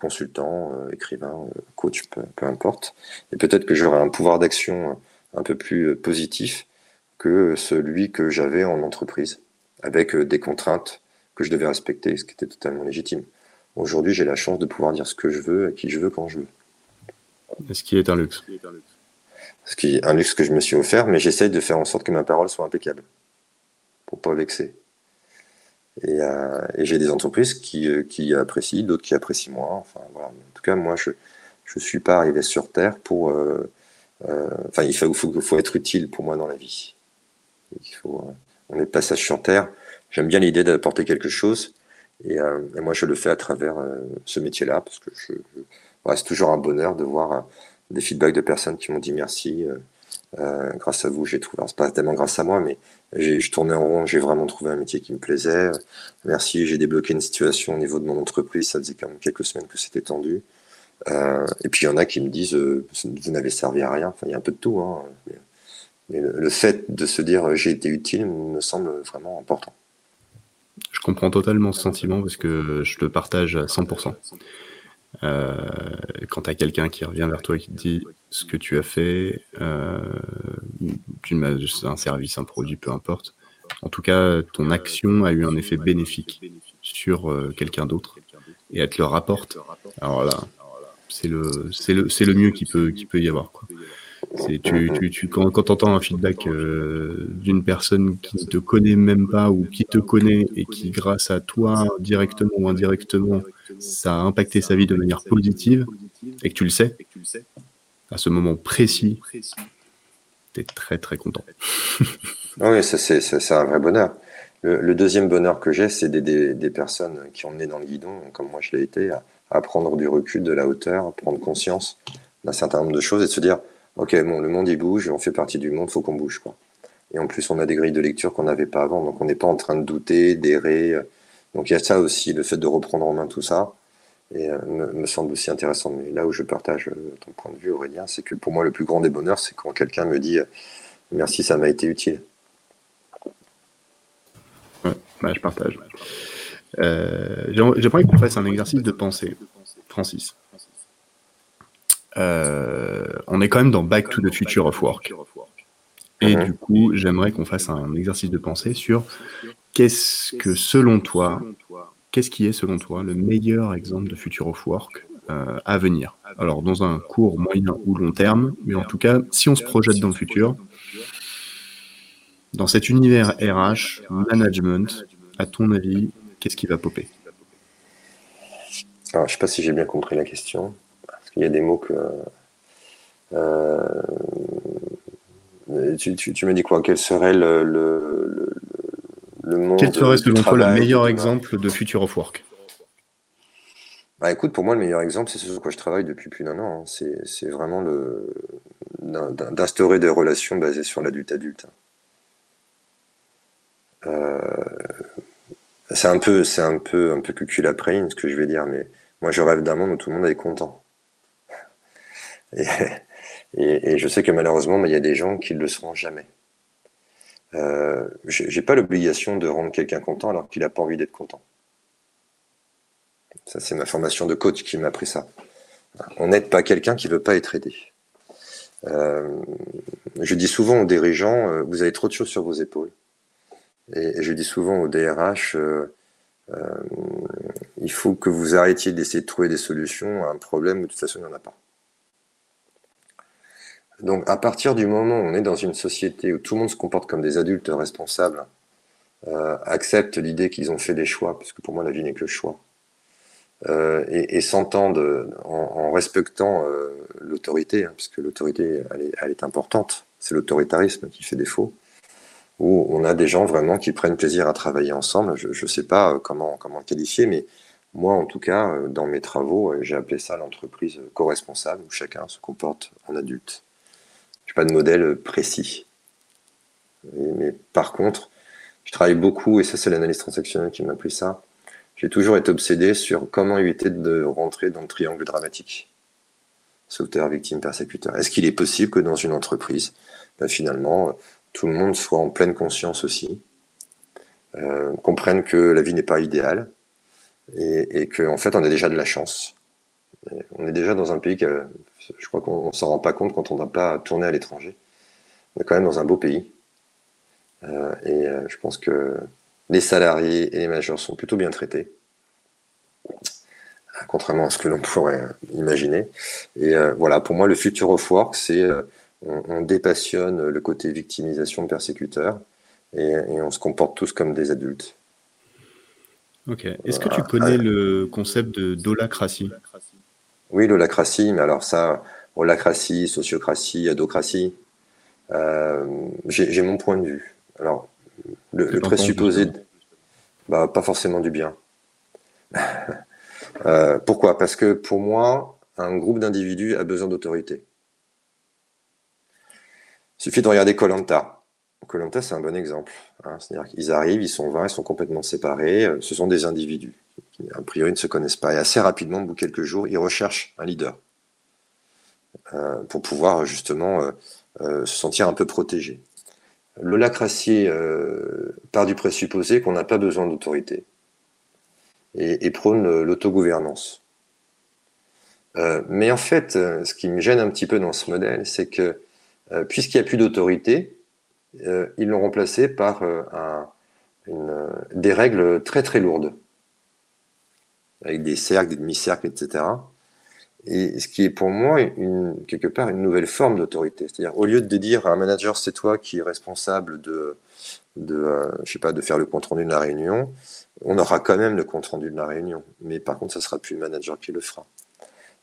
consultant, euh, écrivain, coach, peu, peu importe. Et peut-être que j'aurais un pouvoir d'action un peu plus positif que celui que j'avais en entreprise, avec des contraintes que je devais respecter, ce qui était totalement légitime. Aujourd'hui, j'ai la chance de pouvoir dire ce que je veux, à qui je veux, quand je veux. Ce qui est un luxe. Ce qui est un luxe que je me suis offert, mais j'essaye de faire en sorte que ma parole soit impeccable, pour pas vexer. Et, euh, et j'ai des entreprises qui, euh, qui apprécient, d'autres qui apprécient moins. Enfin. En tout cas, moi, je ne suis pas arrivé sur Terre pour... Euh, enfin, il faut, être utile pour moi dans la vie. On est de passage sur Terre j'aime bien l'idée d'apporter quelque chose. Et, moi, je le fais à travers ce métier-là, parce que c'est toujours un bonheur de voir des feedbacks de personnes qui m'ont dit merci. Grâce à vous, j'ai trouvé, c'est pas tellement grâce à moi, mais je tournais en rond, j'ai vraiment trouvé un métier qui me plaisait. Merci, j'ai débloqué une situation au niveau de mon entreprise, ça faisait quand même quelques semaines que c'était tendu. Euh, et puis il y en a qui me disent, euh, vous n'avez servi à rien. Il y a un peu de tout. Hein. Mais, le, fait de se dire j'ai été utile me semble vraiment important. Je comprends totalement ce sentiment parce que je le partage à 100%. Euh, quand tu as quelqu'un qui revient vers toi et qui te dit ce que tu as fait, euh, un service, un produit, peu importe, en tout cas, ton action a eu un effet bénéfique sur euh, quelqu'un d'autre et elle te le rapporte. Alors là, c'est le, le, le mieux qui peut, qui peut y avoir. Quand tu entends un feedback euh, d'une personne qui ne te connaît même pas ou qui te connaît et qui, grâce à toi, directement ou indirectement, ça a impacté sa vie de manière positive et que tu le sais, à ce moment précis, tu es très très content. oui, ça, c'est un vrai bonheur. Le, le deuxième bonheur que j'ai, c'est d'aider des personnes qui ont mené dans le guidon, comme moi je l'ai été, à, à prendre du recul, de la hauteur, à prendre conscience d'un certain nombre de choses et de se dire ok, bon, le monde il bouge, on fait partie du monde, faut qu'on bouge, quoi. Et en plus, on a des grilles de lecture qu'on n'avait pas avant, donc on n'est pas en train de douter, d'errer. Donc il y a ça aussi, le fait de reprendre en main tout ça, et euh, me, me, semble aussi intéressant. Mais là où je partage euh, ton point de vue, Aurélien, c'est que pour moi, le plus grand des bonheurs, c'est quand quelqu'un me dit euh, merci, ça m'a été utile. Ouais, bah, je partage. Euh, J'aimerais qu'on fasse un exercice de pensée, Francis. Euh, on est quand même dans Back to the Future of Work. Et Mhm. du coup, j'aimerais qu'on fasse un exercice de pensée sur qu'est-ce que, selon toi, qu'est-ce qui est, selon toi, le meilleur exemple de Future of Work euh, à venir? Alors, dans un court, moyen ou long terme, mais en tout cas, si on se projette dans le futur, dans cet univers RH, management, à ton avis, qu'est-ce qui va popper? Alors, je sais pas si j'ai bien compris la question, parce qu'il y a des mots que. euh, tu, tu, tu me dis quoi? Quel serait le, le monde Quel serait, selon toi, le meilleur exemple de Future of Work Bah, écoute, pour moi, le meilleur exemple, c'est ce sur quoi je travaille depuis plus d'un an. hein. C'est, vraiment le, d'in- d'instaurer des relations basées sur l'adulte-adulte. Euh, c'est un peu, c'est un peu, un peu cucul après ce que je vais dire, mais moi, je rêve d'un monde où tout le monde est content. Et, et, et je sais que malheureusement, bah, il y a des gens qui ne le seront jamais. Euh, j'ai j'ai pas l'obligation de rendre quelqu'un content alors qu'il n'a pas envie d'être content. Ça, c'est ma formation de coach qui m'a appris ça. On n'aide pas quelqu'un qui veut pas être aidé. Euh, je dis souvent aux dirigeants, euh, vous avez trop de choses sur vos épaules. Et, et je dis souvent aux DRH, euh, il faut que vous arrêtiez d'essayer de trouver des solutions à un problème où de toute façon il n'y en a pas. Donc à partir du moment où on est dans une société où tout le monde se comporte comme des adultes responsables, euh, accepte l'idée qu'ils ont fait des choix, puisque pour moi la vie n'est que choix, euh, et, s'entendent en, en respectant euh, l'autorité, hein, puisque l'autorité elle est, importante, c'est l'autoritarisme qui fait défaut, où on a des gens vraiment qui prennent plaisir à travailler ensemble. Je ne sais pas euh, comment, comment le qualifier, mais moi en tout cas, euh, dans mes travaux, euh, j'ai appelé ça l'entreprise co-responsable, où chacun se comporte en adulte. Pas de modèle précis. Et- mais par contre, je travaille beaucoup, et ça c'est l'analyse transactionnelle qui m'a appris ça, j'ai toujours été obsédé sur comment éviter de rentrer dans le triangle dramatique. Sauveteur, victime, persécuteur. Est-ce qu'il est possible que dans une entreprise, ben, finalement, euh, tout le monde soit en pleine conscience aussi, euh, comprenne que la vie n'est pas idéale, et, et qu'en fait on a déjà de la chance? Et on est déjà dans un pays que je crois qu'on ne s'en rend pas compte quand on n'a pas tourné à l'étranger. On est quand même dans un beau pays. Euh, et euh, je pense que les salariés et les managers sont plutôt bien traités, contrairement à ce que l'on pourrait imaginer. Et euh, voilà, pour moi, le future of work, c'est euh, on, on dépassionne le côté victimisation persécuteur et, et on se comporte tous comme des adultes. Ok. Est-ce que tu connais le concept de dolacratie? Oui, l'holacratie, mais alors ça, holacratie, sociocratie, adocratie, euh, j'ai mon point de vue. Alors, le, présupposé, bah, pas forcément du bien. Euh, pourquoi? Parce que pour moi, un groupe d'individus a besoin d'autorité. Il suffit de regarder Colanta. Colanta, c'est un bon exemple. hein. C'est-à-dire qu'ils arrivent, ils sont 20, ils sont complètement séparés. euh, Ce sont des individus qui, a priori, ne se connaissent pas. Et assez rapidement, au bout de quelques jours, ils recherchent un leader euh, pour pouvoir justement euh, euh, se sentir un peu protégé. Euh, part du présupposé qu'on n'a pas besoin d'autorité et, prône l'autogouvernance. Mais en fait, ce qui me gêne un petit peu dans ce modèle, c'est que puisqu'il n'y a plus d'autorité, ils l'ont remplacé par des règles très très lourdes, avec des cercles, des demi-cercles, etc. Et ce qui est pour moi quelque part une nouvelle forme d'autorité. C'est-à-dire, au lieu de dire à un manager, c'est toi qui es responsable de, de euh, je sais pas, de faire le compte rendu de la réunion, on aura quand même le compte rendu de la réunion. Mais par contre, ça sera plus le manager qui le fera.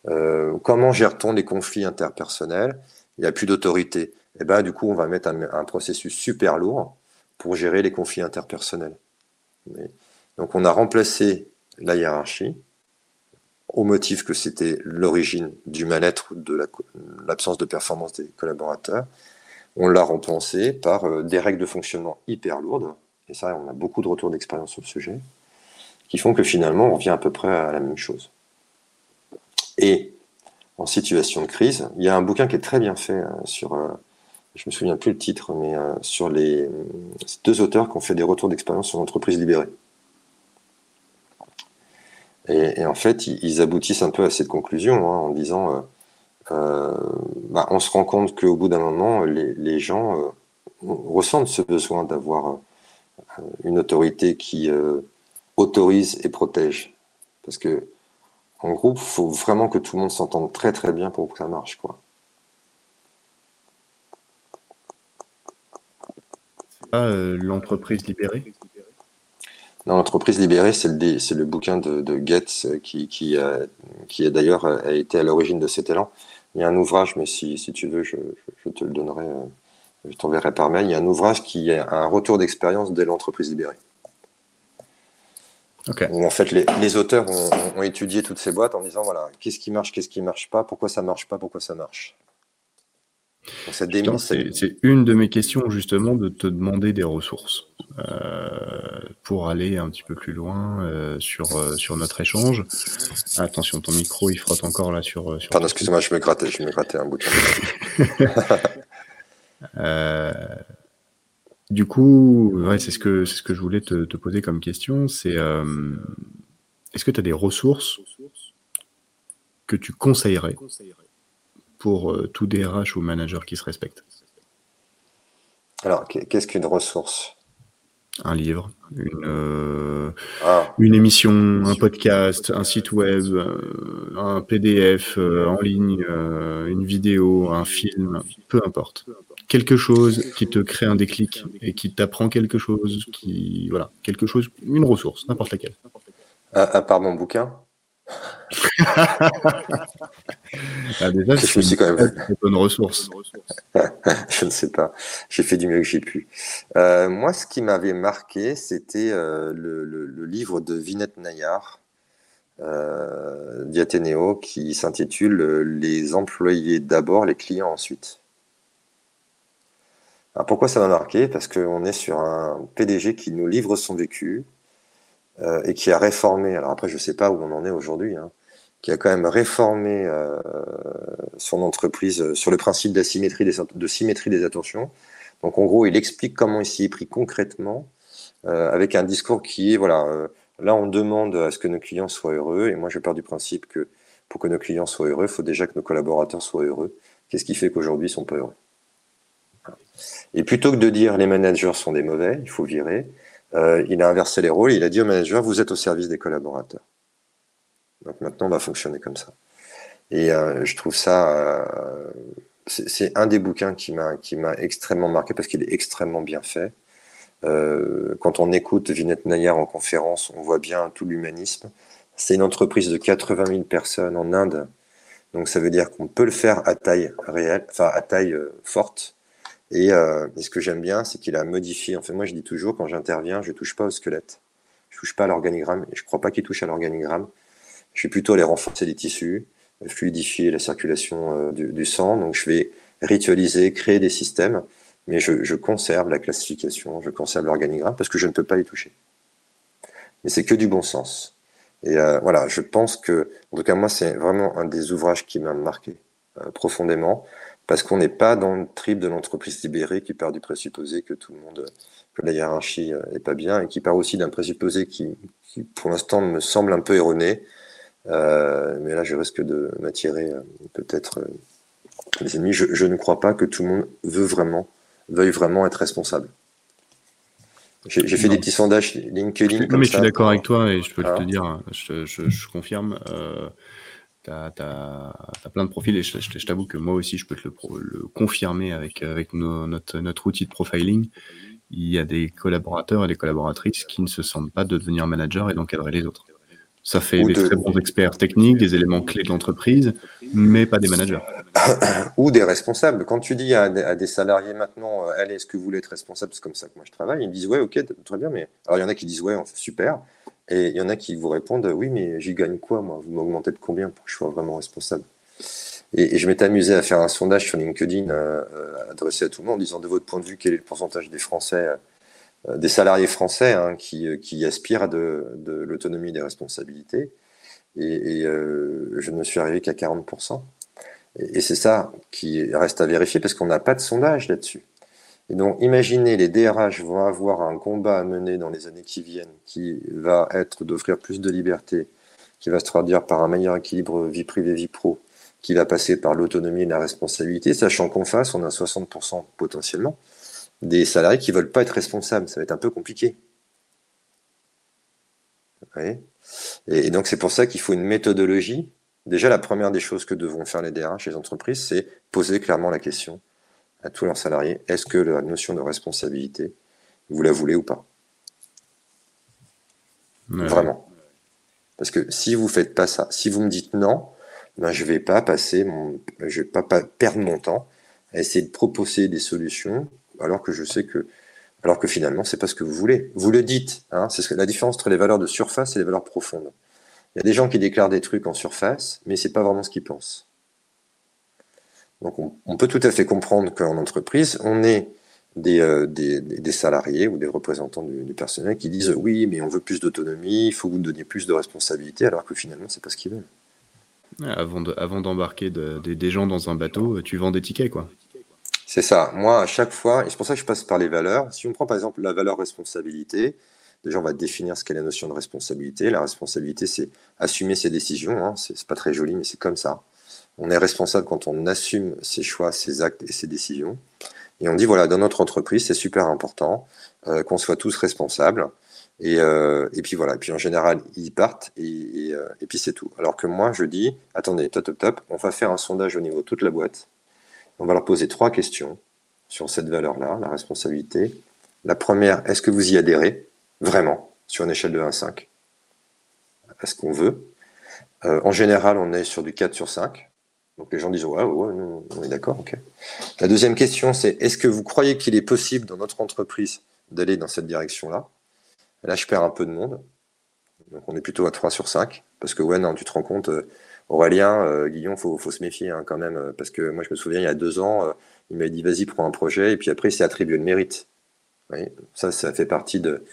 Euh, comment gère-t-on les conflits interpersonnels? Il n'y a plus d'autorité. Et ben, du coup, on va mettre un, processus super lourd pour gérer les conflits interpersonnels. Donc, on a remplacé la hiérarchie au motif que c'était l'origine du mal-être ou de l'absence de performance des collaborateurs. On l'a remplacé par euh, des règles de fonctionnement hyper lourdes. Et ça, on a beaucoup de retours d'expérience sur le sujet, qui font que finalement, on revient à peu près à la même chose. Et en situation de crise, il y a un bouquin qui est très bien fait euh, sur, euh, je me souviens plus le titre, mais euh, sur les deux auteurs qui ont fait des retours d'expérience sur l'entreprise libérée. Et, en fait, ils, aboutissent un peu à cette conclusion hein, en disant, euh, euh, bah, on se rend compte qu'au bout d'un moment, les, gens euh, ressentent ce besoin d'avoir une autorité qui autorise et protège. Parce que en groupe, il faut vraiment que tout le monde s'entende très très bien pour que ça marche. Quoi. Euh, l'entreprise libérée? L'entreprise libérée, c'est le, le, bouquin de, de Goetz euh, qui, qui, a, qui a d'ailleurs euh, a été à l'origine de cet élan. Il y a un ouvrage, mais si, si tu veux, je, je, te le donnerai, je t'enverrai par mail. Il y a un ouvrage qui est un retour d'expérience de l'entreprise libérée. Où en fait les, les auteurs ont, ont, étudié toutes ces boîtes en disant voilà, qu'est-ce qui marche, qu'est-ce qui marche pas, pourquoi ça marche pas, pourquoi ça marche? C'est une de mes questions justement de te demander des ressources euh, pour aller un petit peu plus loin euh, sur, euh, sur notre échange. Attention, ton micro il frotte encore là sur. sur Pardon, excuse-moi, je me grattais, je me grattais un bouton. du coup, ouais, c'est ce que c'est ce que je voulais te, te poser comme question. C'est est-ce que tu as des ressources que tu conseillerais pour euh, tout DRH ou manager qui se respecte Alors, qu'est-ce qu'une ressource? Un livre, une, euh, ah. une émission, un podcast, un site web, euh, un PDF en ligne, une vidéo, un film, peu importe. Quelque chose qui te crée un déclic et qui t'apprend quelque chose, qui voilà, quelque chose, une ressource, n'importe laquelle. À, part mon bouquin? Ah, déjà, c'est quand même une bonne ressource. je ne sais pas. J'ai fait du mieux que j'ai pu. Euh, moi, ce qui m'avait marqué, c'était euh, le, livre de Vinette Nayar, euh, d'Iathénéo, qui s'intitule Les employés d'abord, les clients ensuite. Alors pourquoi ça m'a marqué? Parce qu'on est sur un PDG qui nous livre son vécu et qui a réformé. Alors après, je ne sais pas où on en est aujourd'hui. Hein, qui a quand même réformé euh, son entreprise euh, sur le principe d'asymétrie des, de symétrie des attentions. Donc en gros, il explique comment il s'y est pris concrètement euh, avec un discours qui est, voilà, euh, là on demande à ce que nos clients soient heureux et moi je pars du principe que pour que nos clients soient heureux, il faut déjà que nos collaborateurs soient heureux. Qu'est-ce qui fait qu'aujourd'hui ils sont pas heureux? Et plutôt que de dire les managers sont des mauvais, il faut virer, euh, il a inversé les rôles, il a dit aux managers, vous êtes au service des collaborateurs. Donc maintenant, on va fonctionner comme ça. Et euh, je trouve ça, euh, c'est un des bouquins qui m'a qui m'a extrêmement marqué parce qu'il est extrêmement bien fait. Euh, quand on écoute Vinette Nayar en conférence, on voit bien tout l'humanisme. C'est une entreprise de 80 000 personnes en Inde, donc ça veut dire qu'on peut le faire à taille réelle, enfin à taille forte. Et, et, ce que j'aime bien, c'est qu'il a modifié. En fait, moi, je dis toujours, quand j'interviens, je touche pas au squelette, je touche pas à l'organigramme, je crois pas qu'il touche à l'organigramme. Je vais plutôt aller renforcer les tissus, fluidifier la circulation euh, du, sang. Donc je vais ritualiser, créer des systèmes, mais je, conserve la classification, je conserve l'organigramme parce que je ne peux pas les toucher. Mais c'est que du bon sens. Et euh, voilà, je pense que, en tout cas moi, c'est vraiment un des ouvrages qui m'a marqué euh, profondément parce qu'on n'est pas dans le trip de l'entreprise libérée qui part du présupposé que tout le monde, que la hiérarchie est pas bien et qui part aussi d'un présupposé qui, qui, pour l'instant, me semble un peu erroné, euh, mais là, je risque de m'attirer euh, peut-être les euh, ennemis. Je, ne crois pas que tout le monde veut vraiment, veuille vraiment être responsable. J'ai fait des petits sondages LinkedIn. mais je suis d'accord avec toi et je peux te ah. dire, je, confirme. Tu as, plein de profils et je, t'avoue que moi aussi, je peux te le, confirmer avec, avec notre, notre outil de profiling. Il y a des collaborateurs et des collaboratrices qui ne se sentent pas de devenir manager et d'encadrer les autres. Ça fait des très bons experts techniques, des éléments clés de l'entreprise, mais pas des managers. Ou des responsables. Quand tu dis à des, salariés maintenant, euh, allez, est-ce que vous voulez être responsable C'est comme ça que moi je travaille. Ils me disent, ouais, ok, très bien. Mais alors il y en a qui disent, ouais, super. Et il y en a qui vous répondent, oui, mais j'y gagne quoi, moi? Vous m'augmentez de combien pour que je sois vraiment responsable? Et, je m'étais amusé à faire un sondage sur LinkedIn euh, euh, adressé à tout le monde en disant, de votre point de vue, quel est le pourcentage des Français euh, des salariés français hein, qui, qui, aspirent à de, l'autonomie et des responsabilités. Et, je ne suis arrivé qu'à 40%. Et, et c'est ça qui reste à vérifier parce qu'on n'a pas de sondage là-dessus. Et donc, imaginez, les DRH vont avoir un combat à mener dans les années qui viennent, qui va être d'offrir plus de liberté, qui va se traduire par un meilleur équilibre vie privée, vie pro, qui va passer par l'autonomie et la responsabilité, sachant qu'en face, on a 60% potentiellement des salariés qui veulent pas être responsables. Ça va être un peu compliqué. et, et donc c'est pour ça qu'il faut une méthodologie. Déjà, la première des choses que devront faire les DRH, les entreprises, c'est poser clairement la question à tous leurs salariés est-ce que la notion de responsabilité, vous la voulez ou pas? Vraiment. Parce que si vous faites pas ça, si vous me dites non, ben je vais pas passer mon, je vais pas, perdre mon temps à essayer de proposer des solutions, alors que je sais que, alors que finalement c'est pas ce que vous voulez. Vous le dites, hein, c'est la différence entre les valeurs de surface et les valeurs profondes. Il y a des gens qui déclarent des trucs en surface, mais c'est pas vraiment ce qu'ils pensent. Donc on, peut tout à fait comprendre qu'en entreprise, on est euh, des, des, salariés ou des représentants du, personnel qui disent oui, mais on veut plus d'autonomie, il faut vous donniez plus de responsabilités, alors que finalement, c'est pas ce qu'ils veulent. Avant, avant d'embarquer des gens dans un bateau, tu vends des tickets, quoi. C'est ça. Moi, à chaque fois, et c'est pour ça que je passe par les valeurs. Si on prend par exemple la valeur responsabilité, déjà on va définir ce qu'est la notion de responsabilité. La responsabilité, c'est assumer ses décisions. Hein. C'est pas très joli, mais c'est comme ça. On est responsable quand on assume ses choix, ses actes et ses décisions. Et on dit, voilà, dans notre entreprise, c'est super important euh, qu'on soit tous responsables. Et, euh, et, puis voilà, et puis en général, ils partent et, euh, et, puis c'est tout. Alors que moi, je dis, attendez, top, top, top, on va faire un sondage au niveau de toute la boîte. On va leur poser trois questions sur cette valeur-là, la responsabilité. La première, est-ce que vous y adhérez vraiment sur une échelle de 1 à 5 Est-ce qu'on veut En général, on est sur du 4 sur 5. Donc les gens disent ouais, ouais, on est d'accord, ok. La deuxième question, c'est est-ce que vous croyez qu'il est possible dans notre entreprise d'aller dans cette direction-là? Là, je perds un peu de monde. Donc on est plutôt à 3 sur 5. Parce que ouais, non, tu te rends compte, euh, Aurélien, euh, Guillaume, faut, faut se méfier hein, quand même. Euh, parce que moi, je me souviens, il y a deux ans, il m'a dit vas-y, prends un projet, et puis après, il s'est attribué le mérite. ça, ça fait partie de,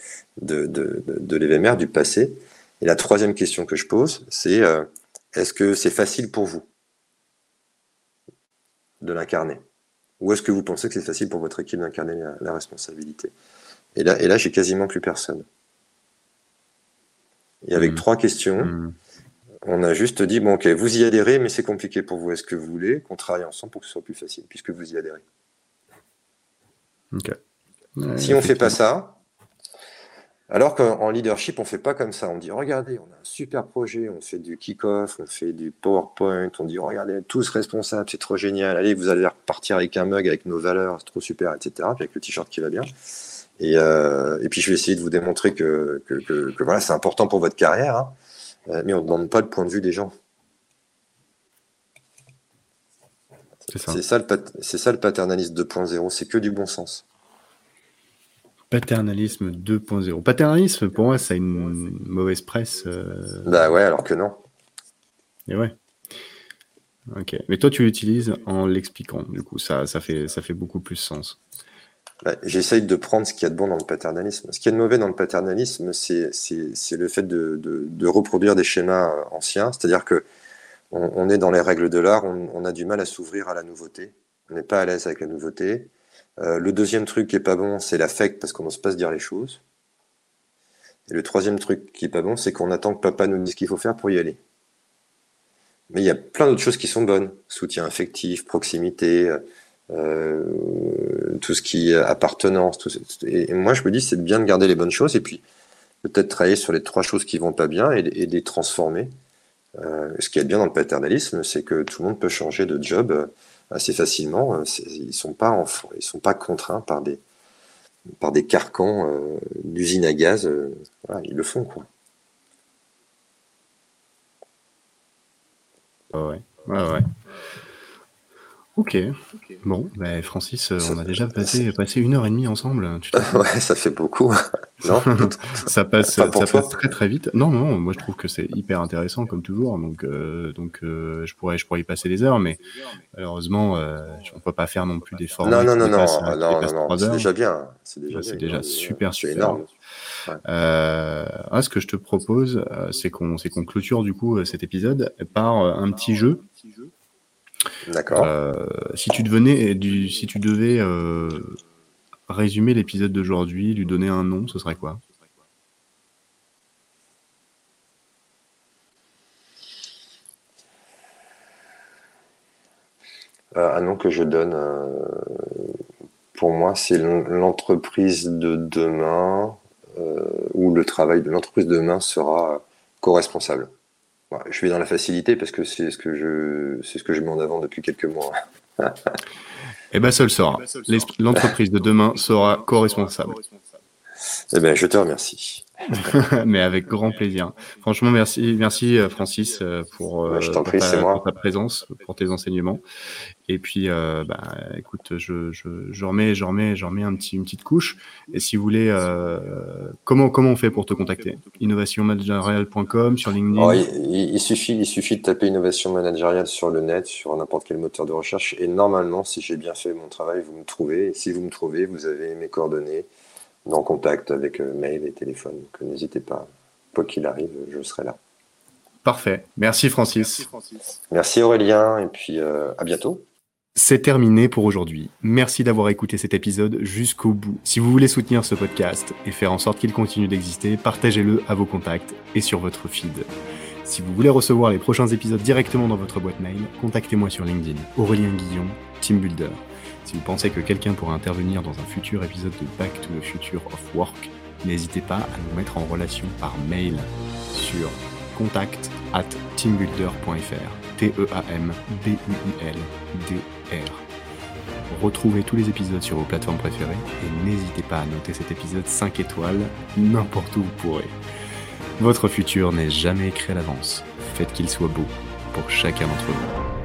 de, de, de l'EVMR, du passé. Et la troisième question que je pose, c'est est-ce que c'est facile pour vous? De l'incarner Ou est-ce que vous pensez que c'est facile pour votre équipe d'incarner la, responsabilité? Et là, et là j'ai quasiment plus personne. Et avec hmm. trois questions, hmm. on a juste dit, bon ok, vous y adhérez, mais c'est compliqué pour vous. Est-ce que vous voulez qu'on travaille ensemble pour que ce soit plus facile, puisque vous y adhérez? Si on ne fait pas ça, alors qu'en leadership, on ne fait pas comme ça. On dit, regardez, on a un super projet, on fait du kick-off, on fait du PowerPoint, on dit, regardez, tous responsables, c'est trop génial, allez, vous allez repartir avec un mug, avec nos valeurs, c'est trop super, etc. Puis avec le t-shirt qui va bien. Et, euh, et, puis je vais essayer de vous démontrer que, que, que, voilà, c'est important pour votre carrière, hein. euh, mais on ne demande pas le point de vue des gens. C'est ça. ça, ça le paternalisme 2.0, c'est que du bon sens. Paternalisme 2.0. Paternalisme, pour moi, ça a une mauvaise presse. Euh. Bah ouais, alors que non. Et ouais. Ok. Mais toi, tu l'utilises en l'expliquant. Du coup, ça, ça, fait, ça fait beaucoup plus sens. Bah, J'essaye de prendre ce qu'il y a de bon dans le paternalisme. Ce qui est de mauvais dans le paternalisme, c'est le fait de, de, reproduire des schémas anciens. C'est-à-dire que on, est dans les règles de l'art, on, on, a du mal à s'ouvrir à la nouveauté. On n'est pas à l'aise avec la nouveauté. Euh, le deuxième truc qui est pas bon, c'est l'affect parce qu'on n'ose pas se dire les choses. Et le troisième truc qui est pas bon, c'est qu'on attend que papa nous dise ce qu'il faut faire pour y aller. Mais il y a plein d'autres choses qui sont bonnes. Soutien affectif, proximité, euh, tout ce qui est appartenance. Et, moi, je me dis, c'est bien de garder les bonnes choses et puis peut-être travailler sur les trois choses qui vont pas bien et, les transformer. Euh, ce qui est bien dans le paternalisme, c'est que tout le monde peut changer de job assez facilement. Euh, ils sont pas ils sont pas contraints par des par des carcans euh, d'usine à gaz. Euh, ils le font quoi. ouais, ouais. Ok. Bon, bah, Francis, euh, on a déjà passé, passé une heure et demie ensemble. ouais, ça fait beaucoup. non ça passe, ça passe très très vite. Non, non, moi je trouve que c'est hyper intéressant comme toujours. Donc, euh, donc euh, je pourrais, je pourrais y passer des heures, mais malheureusement, on peut pas faire non plus des formats. Non, non, non, non, non, non, c'est déjà bien. C'est déjà, déjà super, super. énorme. Ah, ce que je te propose, c'est qu'on, c'est qu'on clôture du coup cet épisode par un petit jeu. D'accord. Euh, si tu devenais, du, si tu devais euh, résumer l'épisode d'aujourd'hui, lui donner un nom, ce serait quoi? Euh, Un nom que je donne pour moi, c'est l'entreprise de demain euh, où le travail de l'entreprise de demain sera co-responsable. Je vais dans la facilité parce que c'est ce que je c'est ce que je mets en avant depuis quelques mois. Eh bien, seul sera. L'entreprise de demain sera co-responsable. Eh ben, je te remercie. Mais avec grand plaisir. Franchement, merci, merci euh, Francis euh, pour, euh, ta, présence, pour tes enseignements. Et puis, bah, écoute, je, je, je, remets, je remets, je remets un petit, une petite couche. Et si vous voulez, comment, comment on fait pour te contacter? Innovationmanagerial.com sur LinkedIn? Oh, il, suffit, il suffit de taper innovation managériale sur le net, sur n'importe quel moteur de recherche. Et normalement, si j'ai bien fait mon travail, vous me trouvez. Et si vous me trouvez, vous avez mes coordonnées en contact avec euh, mail et téléphone. Donc n'hésitez pas, quoi qu'il arrive, je serai là. Parfait. Merci Francis. Merci, Aurélien et puis euh, à bientôt. C'est terminé pour aujourd'hui. Merci d'avoir écouté cet épisode jusqu'au bout. Si vous voulez soutenir ce podcast et faire en sorte qu'il continue d'exister, partagez-le à vos contacts et sur votre feed. Si vous voulez recevoir les prochains épisodes directement dans votre boîte mail, contactez-moi sur LinkedIn, Aurélien Guillon, Team Builder. Vous pensez que quelqu'un pourrait intervenir dans un futur épisode de Back to the Future of Work, n'hésitez pas à nous mettre en relation par mail sur contact at teambuilder.fr. T-E-A-M-B-U-I-L-D-R. Retrouvez tous les épisodes sur vos plateformes préférées et n'hésitez pas à noter cet épisode 5 étoiles n'importe où vous pourrez. Votre futur n'est jamais écrit à l'avance. Faites qu'il soit beau pour chacun d'entre vous.